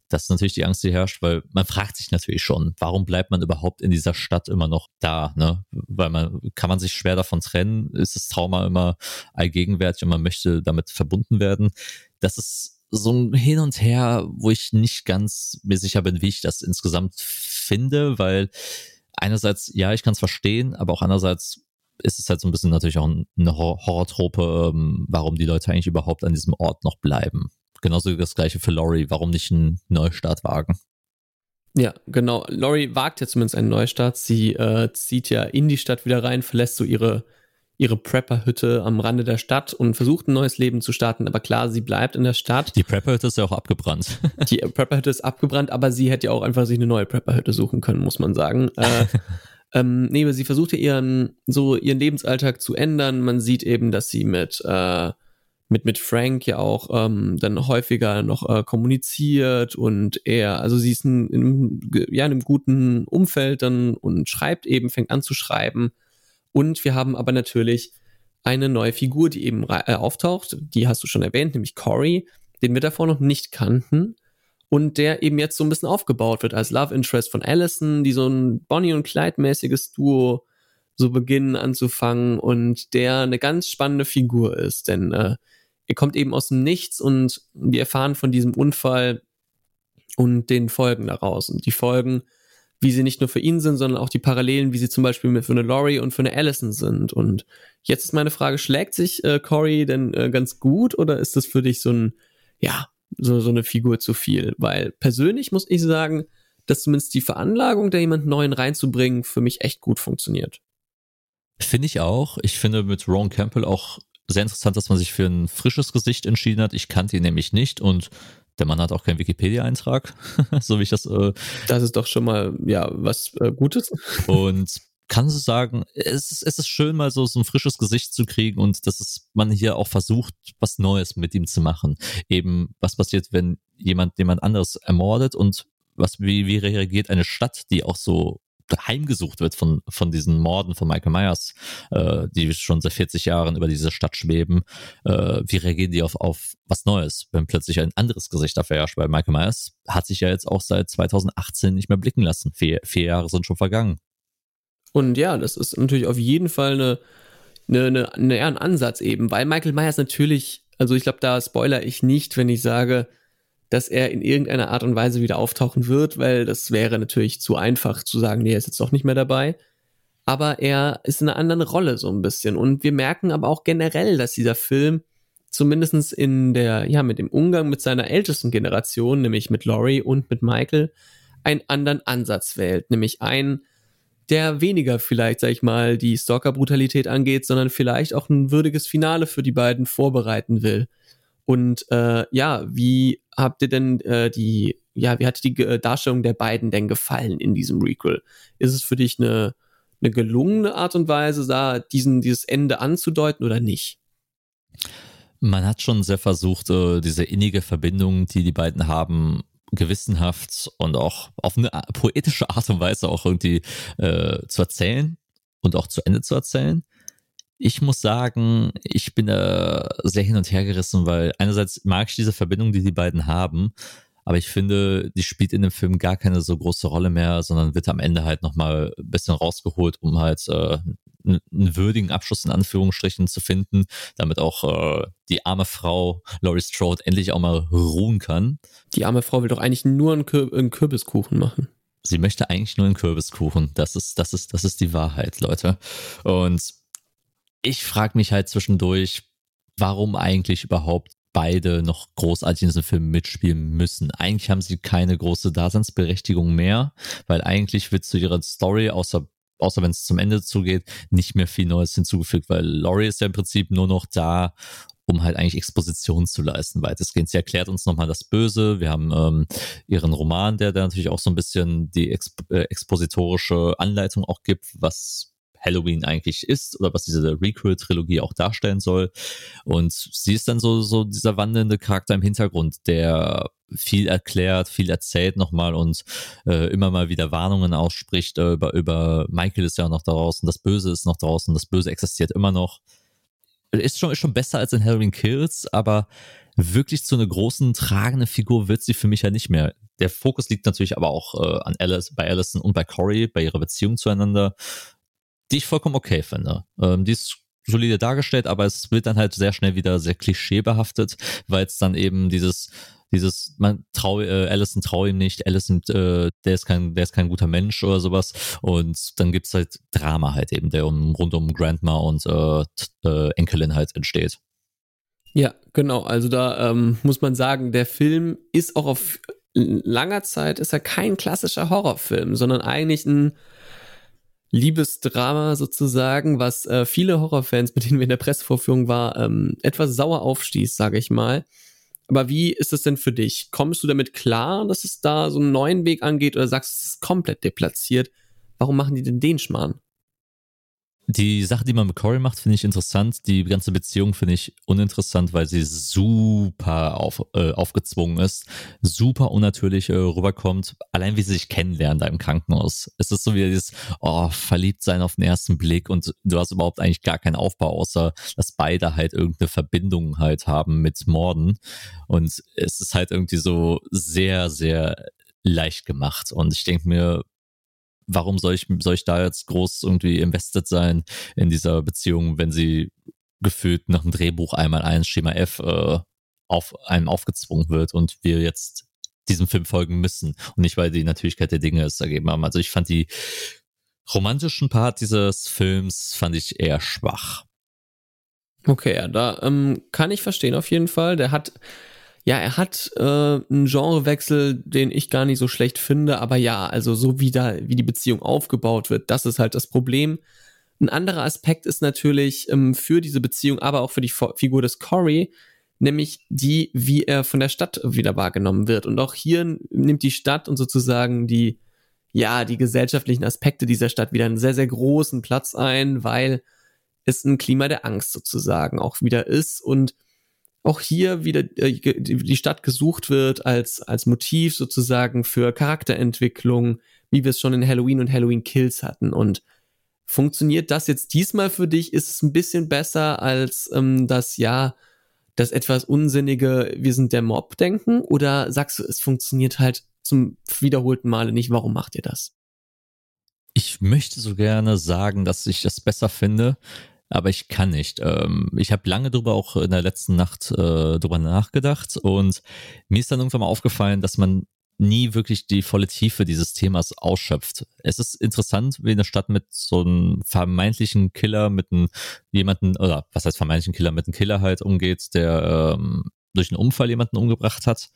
Das ist natürlich die Angst, die herrscht, weil man fragt sich natürlich schon, warum bleibt man überhaupt in dieser Stadt immer noch da, ne? Weil man, kann man sich schwer davon trennen? Ist das Trauma immer allgegenwärtig und man möchte damit verbunden werden? Das ist so ein Hin und Her, wo ich nicht ganz mir sicher bin, wie ich das insgesamt finde, weil einerseits, ja, ich kann es verstehen, aber auch andererseits ist es halt so ein bisschen natürlich auch eine Horrortrope, ähm, warum die Leute eigentlich überhaupt an diesem Ort noch bleiben. Genauso das gleiche für Laurie, warum nicht einen Neustart wagen? Ja, genau. Laurie wagt ja zumindest einen Neustart. Sie äh, zieht ja in die Stadt wieder rein, verlässt so ihre ihre Prepper-Hütte am Rande der Stadt und versucht ein neues Leben zu starten. Aber klar, sie bleibt in der Stadt. Die Prepper-Hütte ist ja auch abgebrannt. Die Prepper-Hütte ist abgebrannt, aber sie hätte ja auch einfach sich eine neue Prepper-Hütte suchen können, muss man sagen. Äh, ähm, nee, aber sie versucht ja ihren, so ihren Lebensalltag zu ändern. Man sieht eben, dass sie mit, äh, mit, mit Frank ja auch ähm, dann häufiger noch äh, kommuniziert und er, also sie ist in, in, ja, in einem guten Umfeld dann und schreibt eben, fängt an zu schreiben und wir haben aber natürlich eine neue Figur, die eben äh, auftaucht. Die hast du schon erwähnt, nämlich Corey, den wir davor noch nicht kannten. Und der eben jetzt so ein bisschen aufgebaut wird als Love Interest von Allison, die so ein Bonnie und Clyde-mäßiges Duo so beginnen anzufangen und der eine ganz spannende Figur ist, denn äh, er kommt eben aus dem Nichts und wir erfahren von diesem Unfall und den Folgen daraus. Und die Folgen wie sie nicht nur für ihn sind, sondern auch die Parallelen, wie sie zum Beispiel für eine Laurie und für eine Allison sind. Und jetzt ist meine Frage, schlägt sich äh, Corey denn äh, ganz gut oder ist das für dich so ein, ja, so, so eine Figur zu viel? Weil persönlich muss ich sagen, dass zumindest die Veranlagung, da jemand Neuen reinzubringen, für mich echt gut funktioniert. Finde ich auch. Ich finde mit Ron Campbell auch sehr interessant, dass man sich für ein frisches Gesicht entschieden hat. Ich kannte ihn nämlich nicht und der Mann hat auch keinen Wikipedia-Eintrag, so wie ich das. Äh, das ist doch schon mal, ja, was äh, Gutes. Und kann so sagen, es ist, es ist schön, mal so, so ein frisches Gesicht zu kriegen und dass es, man hier auch versucht, was Neues mit ihm zu machen. Eben, was passiert, wenn jemand jemand anderes ermordet und was, wie, wie reagiert eine Stadt, die auch so heimgesucht wird von, von diesen Morden von Michael Myers, äh, die schon seit 40 Jahren über diese Stadt schweben. Äh, wie reagieren die auf, auf was Neues, wenn plötzlich ein anderes Gesicht dafür herrscht? Weil Michael Myers hat sich ja jetzt auch seit 2018 nicht mehr blicken lassen. Vier, vier Jahre sind schon vergangen. Und ja, das ist natürlich auf jeden Fall eine, eine, eine, eine ein Ansatz eben, weil Michael Myers natürlich, also ich glaube, da spoiler ich nicht, wenn ich sage, dass er in irgendeiner Art und Weise wieder auftauchen wird, weil das wäre natürlich zu einfach zu sagen, nee, er ist jetzt doch nicht mehr dabei. Aber er ist in einer anderen Rolle so ein bisschen. Und wir merken aber auch generell, dass dieser Film zumindestens in der, ja, mit dem Umgang mit seiner ältesten Generation, nämlich mit Laurie und mit Michael, einen anderen Ansatz wählt. Nämlich einen, der weniger vielleicht, sag ich mal, die Stalker-Brutalität angeht, sondern vielleicht auch ein würdiges Finale für die beiden vorbereiten will. Und äh, ja, wie habt ihr denn äh, die, ja, wie hat die äh, Darstellung der beiden denn gefallen in diesem Requel? Ist es für dich eine, eine gelungene Art und Weise, da diesen, dieses Ende anzudeuten oder nicht? Man hat schon sehr versucht, äh, diese innige Verbindung, die die beiden haben, gewissenhaft und auch auf eine poetische Art und Weise auch irgendwie äh, zu erzählen und auch zu Ende zu erzählen. Ich muss sagen, ich bin da sehr hin und her gerissen, weil einerseits mag ich diese Verbindung, die die beiden haben, aber ich finde, die spielt in dem Film gar keine so große Rolle mehr, sondern wird am Ende halt nochmal ein bisschen rausgeholt, um halt äh, einen würdigen Abschluss in Anführungsstrichen zu finden, damit auch äh, die arme Frau Laurie Strode endlich auch mal ruhen kann. Die arme Frau will doch eigentlich nur einen, Kür einen Kürbiskuchen machen. Sie möchte eigentlich nur einen Kürbiskuchen. Das ist, das ist, das ist die Wahrheit, Leute. Und ich frage mich halt zwischendurch, warum eigentlich überhaupt beide noch großartig in diesem Film mitspielen müssen. Eigentlich haben sie keine große Daseinsberechtigung mehr, weil eigentlich wird zu ihrer Story, außer außer wenn es zum Ende zugeht, nicht mehr viel Neues hinzugefügt, weil Laurie ist ja im Prinzip nur noch da, um halt eigentlich Exposition zu leisten, weitestgehend. Sie erklärt uns nochmal das Böse. Wir haben ähm, ihren Roman, der da natürlich auch so ein bisschen die Exp äh, expositorische Anleitung auch gibt, was Halloween eigentlich ist oder was diese Requel-Trilogie auch darstellen soll. Und sie ist dann so, so dieser wandelnde Charakter im Hintergrund, der viel erklärt, viel erzählt nochmal und äh, immer mal wieder Warnungen ausspricht äh, über, über Michael ist ja noch draußen, das Böse ist noch draußen, das Böse existiert immer noch. Ist schon, ist schon besser als in Halloween Kills, aber wirklich zu einer großen tragenden Figur wird sie für mich ja nicht mehr. Der Fokus liegt natürlich aber auch äh, an Alice, bei Allison und bei Corey, bei ihrer Beziehung zueinander die ich vollkommen okay finde. Ähm, die ist solide dargestellt, aber es wird dann halt sehr schnell wieder sehr klischeebehaftet, weil es dann eben dieses dieses man trau äh, Allison trau ihm nicht, Allison äh, der ist kein der ist kein guter Mensch oder sowas und dann gibt's halt Drama halt eben, der um, rund um Grandma und äh, äh, Enkelin halt entsteht. Ja, genau. Also da ähm, muss man sagen, der Film ist auch auf langer Zeit ist er kein klassischer Horrorfilm, sondern eigentlich ein Liebesdrama sozusagen, was äh, viele Horrorfans, mit denen wir in der Pressevorführung war, ähm, etwas sauer aufstieß, sage ich mal. Aber wie ist es denn für dich? Kommst du damit klar, dass es da so einen neuen Weg angeht oder sagst du, es ist komplett deplatziert? Warum machen die denn den Schmarrn? Die Sache, die man mit Corey macht, finde ich interessant. Die ganze Beziehung finde ich uninteressant, weil sie super auf, äh, aufgezwungen ist, super unnatürlich äh, rüberkommt. Allein wie sie sich kennenlernen da im Krankenhaus. Es ist so wie dieses, oh, verliebt sein auf den ersten Blick und du hast überhaupt eigentlich gar keinen Aufbau, außer dass beide halt irgendeine Verbindung halt haben mit Morden. Und es ist halt irgendwie so sehr, sehr leicht gemacht. Und ich denke mir, warum soll ich, soll ich da jetzt groß irgendwie invested sein in dieser Beziehung, wenn sie gefühlt nach dem Drehbuch einmal eins Schema F äh, auf einem aufgezwungen wird und wir jetzt diesem Film folgen müssen und nicht, weil die Natürlichkeit der Dinge es ergeben haben. Also ich fand die romantischen Part dieses Films fand ich eher schwach. Okay, ja, da ähm, kann ich verstehen auf jeden Fall. Der hat ja, er hat äh, einen Genrewechsel, den ich gar nicht so schlecht finde, aber ja, also so wie da, wie die Beziehung aufgebaut wird, das ist halt das Problem. Ein anderer Aspekt ist natürlich ähm, für diese Beziehung, aber auch für die Figur des Corey, nämlich die, wie er von der Stadt wieder wahrgenommen wird. Und auch hier nimmt die Stadt und sozusagen die, ja, die gesellschaftlichen Aspekte dieser Stadt wieder einen sehr, sehr großen Platz ein, weil es ein Klima der Angst sozusagen auch wieder ist und auch hier wieder äh, die Stadt gesucht wird als, als Motiv sozusagen für Charakterentwicklung, wie wir es schon in Halloween und Halloween Kills hatten. Und funktioniert das jetzt diesmal für dich? Ist es ein bisschen besser als ähm, das, ja, das etwas unsinnige, wir sind der Mob denken? Oder sagst du, es funktioniert halt zum wiederholten Male nicht? Warum macht ihr das? Ich möchte so gerne sagen, dass ich das besser finde, aber ich kann nicht. Ähm, ich habe lange drüber auch in der letzten Nacht äh, drüber nachgedacht und mir ist dann irgendwann mal aufgefallen, dass man nie wirklich die volle Tiefe dieses Themas ausschöpft. Es ist interessant, wie eine Stadt mit so einem vermeintlichen Killer, mit einem jemanden, oder was heißt vermeintlichen Killer, mit einem Killer halt umgeht, der ähm, durch einen Unfall jemanden umgebracht hat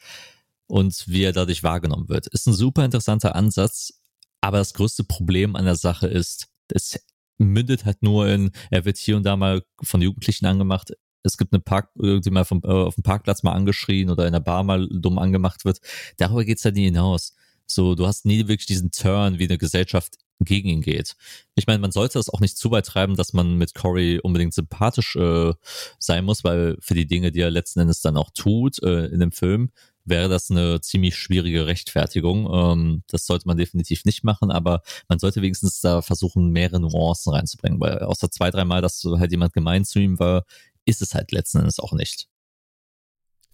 und wie er dadurch wahrgenommen wird. Ist ein super interessanter Ansatz, aber das größte Problem an der Sache ist, es mündet halt nur in, er wird hier und da mal von Jugendlichen angemacht. Es gibt eine Park, irgendwie mal vom, äh, auf dem Parkplatz mal angeschrien oder in der Bar mal dumm angemacht wird. Darüber geht's halt nie hinaus. So, du hast nie wirklich diesen Turn, wie eine Gesellschaft gegen ihn geht. Ich meine, man sollte das auch nicht zu weit treiben, dass man mit Corey unbedingt sympathisch äh, sein muss, weil für die Dinge, die er letzten Endes dann auch tut äh, in dem Film, wäre das eine ziemlich schwierige Rechtfertigung. Ähm, das sollte man definitiv nicht machen, aber man sollte wenigstens da versuchen, mehrere Nuancen reinzubringen, weil außer zwei, dreimal, dass halt jemand gemein zu ihm war, ist es halt letzten Endes auch nicht.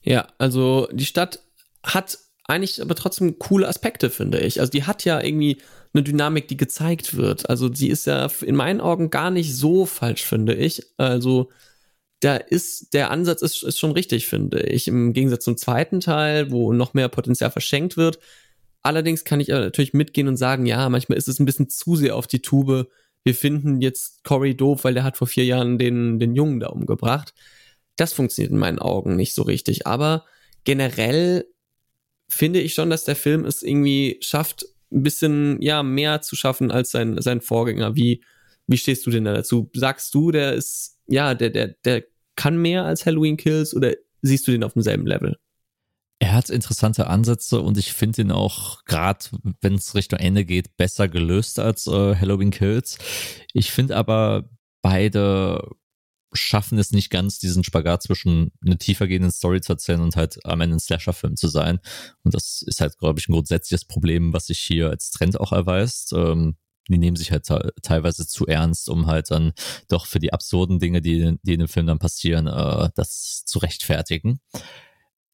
Ja, also die Stadt hat eigentlich aber trotzdem coole Aspekte, finde ich. Also die hat ja irgendwie eine Dynamik, die gezeigt wird. Also sie ist ja in meinen Augen gar nicht so falsch, finde ich. Also da ist der Ansatz ist, ist schon richtig, finde ich. Im Gegensatz zum zweiten Teil, wo noch mehr Potenzial verschenkt wird. Allerdings kann ich natürlich mitgehen und sagen, ja, manchmal ist es ein bisschen zu sehr auf die Tube. Wir finden jetzt Cory doof, weil der hat vor vier Jahren den, den Jungen da umgebracht. Das funktioniert in meinen Augen nicht so richtig. Aber generell finde ich schon, dass der Film es irgendwie schafft, ein bisschen, ja, mehr zu schaffen als sein, sein Vorgänger. Wie, wie stehst du denn da dazu? Sagst du, der ist, ja, der, der, der kann mehr als Halloween Kills oder siehst du den auf demselben Level? Er hat interessante Ansätze und ich finde ihn auch, gerade wenn es Richtung Ende geht, besser gelöst als äh, Halloween Kills. Ich finde aber, beide schaffen es nicht ganz, diesen Spagat zwischen eine tiefer gehenden Story zu erzählen und halt am Ende ein Slasher-Film zu sein. Und das ist halt, glaube ich, ein grundsätzliches Problem, was sich hier als Trend auch erweist. Ähm, die nehmen sich halt teilweise zu ernst, um halt dann doch für die absurden Dinge, die, die in dem Film dann passieren, äh, das zu rechtfertigen.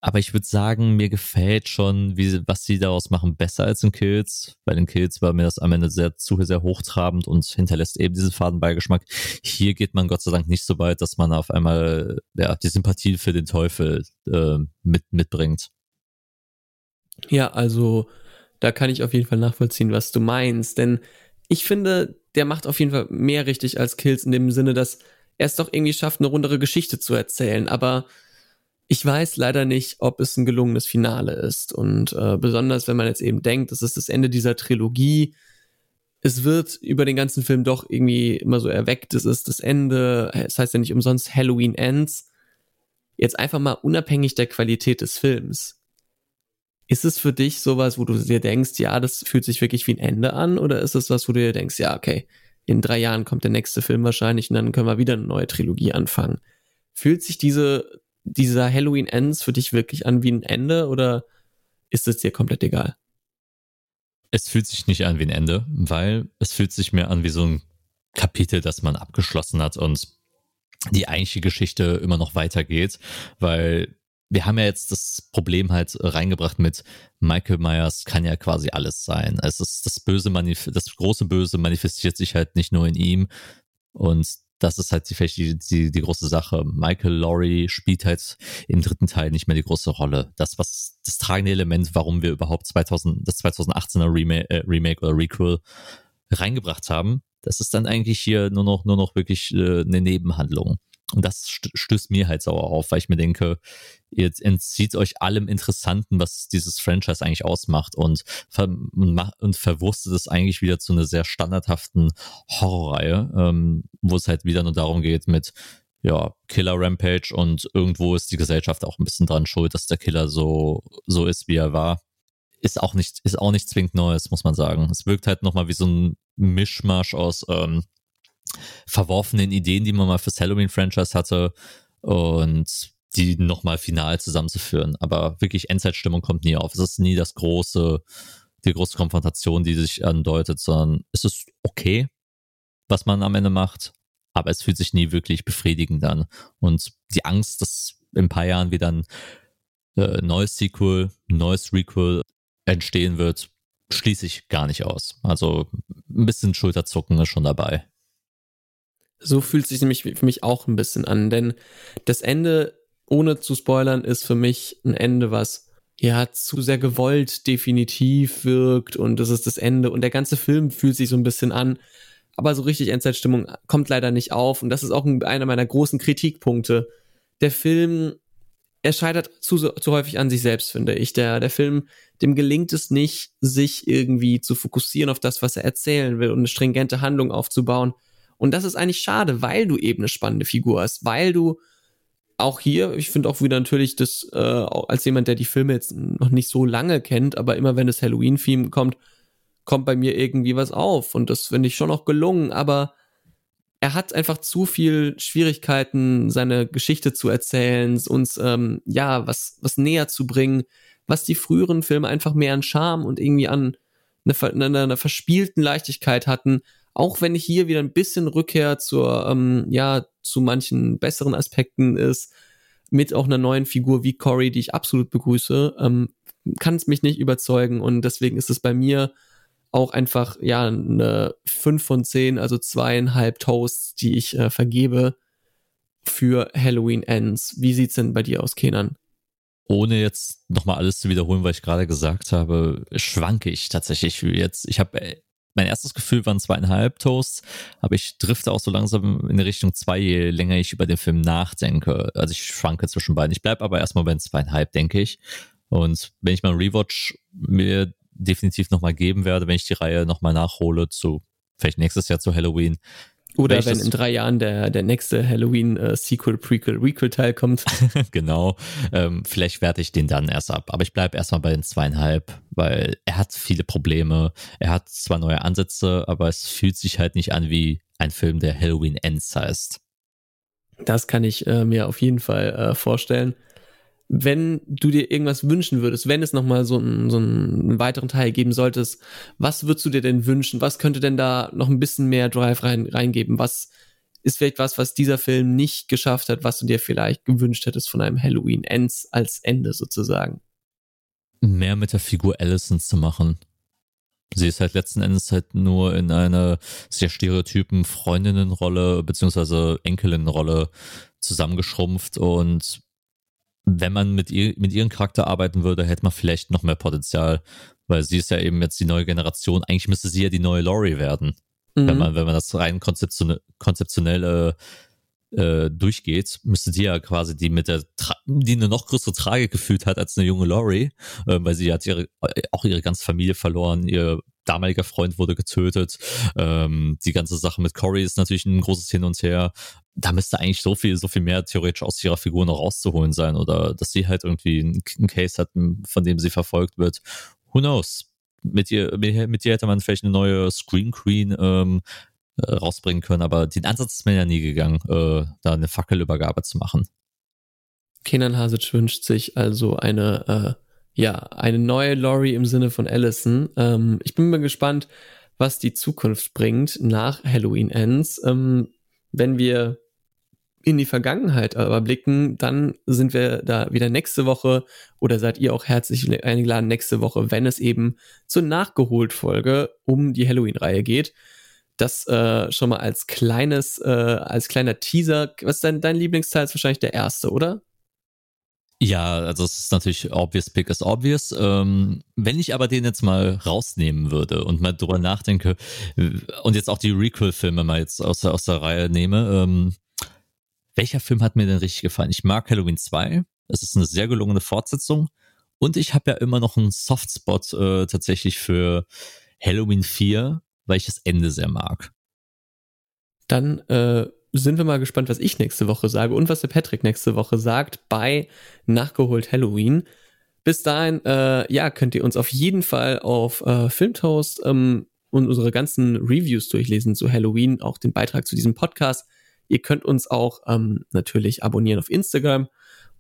Aber ich würde sagen, mir gefällt schon, wie, was sie daraus machen, besser als in Kills. Bei den Kills war mir das am Ende sehr zu sehr hochtrabend und hinterlässt eben diesen Fadenbeigeschmack. Hier geht man Gott sei Dank nicht so weit, dass man auf einmal ja, die Sympathie für den Teufel äh, mit, mitbringt. Ja, also da kann ich auf jeden Fall nachvollziehen, was du meinst. Denn ich finde, der macht auf jeden Fall mehr richtig als Kills in dem Sinne, dass er es doch irgendwie schafft, eine rundere Geschichte zu erzählen. Aber ich weiß leider nicht, ob es ein gelungenes Finale ist. Und äh, besonders, wenn man jetzt eben denkt, das ist das Ende dieser Trilogie. Es wird über den ganzen Film doch irgendwie immer so erweckt. Es ist das Ende. Es heißt ja nicht umsonst Halloween Ends. Jetzt einfach mal unabhängig der Qualität des Films. Ist es für dich sowas, wo du dir denkst, ja, das fühlt sich wirklich wie ein Ende an? Oder ist es was, wo du dir denkst, ja, okay, in drei Jahren kommt der nächste Film wahrscheinlich und dann können wir wieder eine neue Trilogie anfangen. Fühlt sich diese, dieser Halloween Ends für dich wirklich an wie ein Ende oder ist es dir komplett egal? Es fühlt sich nicht an wie ein Ende, weil es fühlt sich mehr an wie so ein Kapitel, das man abgeschlossen hat und die eigentliche Geschichte immer noch weitergeht, weil wir haben ja jetzt das Problem halt reingebracht mit Michael Myers kann ja quasi alles sein. Es ist das böse Manif das große Böse manifestiert sich halt nicht nur in ihm und das ist halt die, die, die große Sache. Michael Laurie spielt halt im dritten Teil nicht mehr die große Rolle. Das, was das tragende Element, warum wir überhaupt 2000, das 2018er Remake, äh, Remake oder Requel reingebracht haben, das ist dann eigentlich hier nur noch, nur noch wirklich äh, eine Nebenhandlung. Und das stößt mir halt sauer auf, weil ich mir denke, ihr entzieht euch allem Interessanten, was dieses Franchise eigentlich ausmacht und, ver und verwurstet es eigentlich wieder zu einer sehr standardhaften Horrorreihe, ähm, wo es halt wieder nur darum geht mit ja, Killer Rampage und irgendwo ist die Gesellschaft auch ein bisschen dran schuld, dass der Killer so, so ist, wie er war. Ist auch nicht, ist auch nicht zwingend Neues, muss man sagen. Es wirkt halt nochmal wie so ein Mischmasch aus ähm, verworfenen Ideen, die man mal fürs Halloween-Franchise hatte und die nochmal final zusammenzuführen. Aber wirklich Endzeitstimmung kommt nie auf. Es ist nie das große, die große Konfrontation, die sich andeutet, sondern es ist okay, was man am Ende macht, aber es fühlt sich nie wirklich befriedigend an. Und die Angst, dass in ein paar Jahren wieder ein äh, neues Sequel, neues Requel entstehen wird, schließe ich gar nicht aus. Also ein bisschen Schulterzucken ist schon dabei. So fühlt sich nämlich für mich auch ein bisschen an, denn das Ende, ohne zu spoilern, ist für mich ein Ende, was ja zu sehr gewollt definitiv wirkt und das ist das Ende und der ganze Film fühlt sich so ein bisschen an, aber so richtig Endzeitstimmung kommt leider nicht auf und das ist auch einer meiner großen Kritikpunkte. Der Film, er scheitert zu, zu häufig an sich selbst, finde ich. Der, der Film, dem gelingt es nicht, sich irgendwie zu fokussieren auf das, was er erzählen will und eine stringente Handlung aufzubauen und das ist eigentlich schade, weil du eben eine spannende Figur hast, weil du auch hier, ich finde auch wieder natürlich das, äh, als jemand, der die Filme jetzt noch nicht so lange kennt, aber immer wenn das Halloween-Theme kommt, kommt bei mir irgendwie was auf. Und das finde ich schon auch gelungen, aber er hat einfach zu viel Schwierigkeiten, seine Geschichte zu erzählen, uns ähm, ja was, was näher zu bringen, was die früheren Filme einfach mehr an Charme und irgendwie an einer, einer, einer verspielten Leichtigkeit hatten, auch wenn hier wieder ein bisschen Rückkehr zur, ähm, ja, zu manchen besseren Aspekten ist, mit auch einer neuen Figur wie Cory, die ich absolut begrüße, ähm, kann es mich nicht überzeugen und deswegen ist es bei mir auch einfach, ja, eine 5 von 10, also zweieinhalb Toasts, die ich äh, vergebe für Halloween Ends. Wie sieht's denn bei dir aus, Kenan? ohne jetzt nochmal alles zu wiederholen, was ich gerade gesagt habe, schwanke ich tatsächlich jetzt. Ich habe äh, mein erstes Gefühl waren zweieinhalb Toasts, aber ich drifte auch so langsam in Richtung zwei, je länger ich über den Film nachdenke. Also ich schwanke zwischen beiden. Ich bleibe aber erstmal bei zweieinhalb, denke ich. Und wenn ich mal einen Rewatch mir definitiv nochmal geben werde, wenn ich die Reihe nochmal nachhole zu vielleicht nächstes Jahr zu Halloween, oder wenn in drei Jahren der, der nächste Halloween-Sequel, äh, Prequel, Requel-Teil kommt. genau. Ähm, vielleicht werte ich den dann erst ab. Aber ich bleibe erstmal bei den zweieinhalb, weil er hat viele Probleme. Er hat zwar neue Ansätze, aber es fühlt sich halt nicht an wie ein Film, der Halloween Ends heißt. Das kann ich äh, mir auf jeden Fall äh, vorstellen wenn du dir irgendwas wünschen würdest, wenn es nochmal so, einen, so einen weiteren Teil geben solltest, was würdest du dir denn wünschen? Was könnte denn da noch ein bisschen mehr Drive rein, reingeben? Was ist vielleicht was, was dieser Film nicht geschafft hat, was du dir vielleicht gewünscht hättest von einem Halloween Ends als Ende sozusagen? Mehr mit der Figur Allison zu machen. Sie ist halt letzten Endes halt nur in einer sehr stereotypen Freundinnenrolle beziehungsweise Enkelinnenrolle zusammengeschrumpft und wenn man mit, ihr, mit ihrem Charakter arbeiten würde, hätte man vielleicht noch mehr Potenzial, weil sie ist ja eben jetzt die neue Generation. Eigentlich müsste sie ja die neue Laurie werden, mhm. wenn man wenn man das rein konzeptionell, konzeptionell äh, äh, durchgeht, müsste die ja quasi die mit der Tra die eine noch größere Tragik gefühlt hat als eine junge Laurie, äh, weil sie hat ihre auch ihre ganze Familie verloren, ihr damaliger Freund wurde getötet. Ähm, die ganze Sache mit Cory ist natürlich ein großes Hin und Her. Da müsste eigentlich so viel, so viel mehr theoretisch aus ihrer Figur noch rauszuholen sein oder dass sie halt irgendwie einen Case hat, von dem sie verfolgt wird. Who knows? Mit ihr, mit ihr hätte man vielleicht eine neue Screen Queen ähm, äh, rausbringen können. Aber den Ansatz ist mir ja nie gegangen, äh, da eine Fackelübergabe zu machen. Kenan Hasic wünscht sich also eine, äh, ja, eine neue Laurie im Sinne von Allison. Ähm, ich bin mal gespannt, was die Zukunft bringt nach Halloween Ends. Ähm, wenn wir in die Vergangenheit aber blicken, dann sind wir da wieder nächste Woche oder seid ihr auch herzlich eingeladen nächste Woche, wenn es eben zur Nachgeholt-Folge um die Halloween-Reihe geht. Das äh, schon mal als kleines, äh, als kleiner Teaser. Was ist dein, dein Lieblingsteil? Ist wahrscheinlich der erste, oder? Ja, also es ist natürlich obvious pick is obvious. Ähm, wenn ich aber den jetzt mal rausnehmen würde und mal drüber nachdenke und jetzt auch die Requel-Filme mal jetzt aus der, aus der Reihe nehme, ähm, welcher Film hat mir denn richtig gefallen? Ich mag Halloween 2. Es ist eine sehr gelungene Fortsetzung. Und ich habe ja immer noch einen Softspot äh, tatsächlich für Halloween 4, weil ich das Ende sehr mag. Dann äh, sind wir mal gespannt, was ich nächste Woche sage und was der Patrick nächste Woche sagt bei Nachgeholt Halloween. Bis dahin, äh, ja, könnt ihr uns auf jeden Fall auf äh, Filmtoast ähm, und unsere ganzen Reviews durchlesen zu Halloween, auch den Beitrag zu diesem Podcast. Ihr könnt uns auch ähm, natürlich abonnieren auf Instagram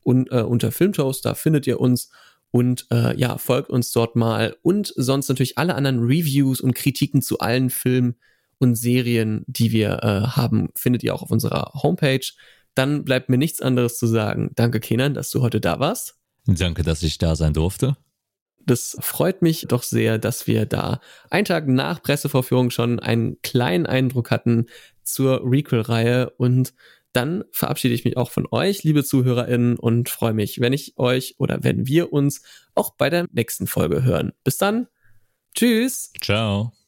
und äh, unter Filmtoast, da findet ihr uns und äh, ja, folgt uns dort mal und sonst natürlich alle anderen Reviews und Kritiken zu allen Filmen und Serien, die wir äh, haben, findet ihr auch auf unserer Homepage. Dann bleibt mir nichts anderes zu sagen. Danke, Kenan, dass du heute da warst. Danke, dass ich da sein durfte. Das freut mich doch sehr, dass wir da einen Tag nach Pressevorführung schon einen kleinen Eindruck hatten zur Requel-Reihe und dann verabschiede ich mich auch von euch, liebe ZuhörerInnen, und freue mich, wenn ich euch oder wenn wir uns auch bei der nächsten Folge hören. Bis dann. Tschüss. Ciao.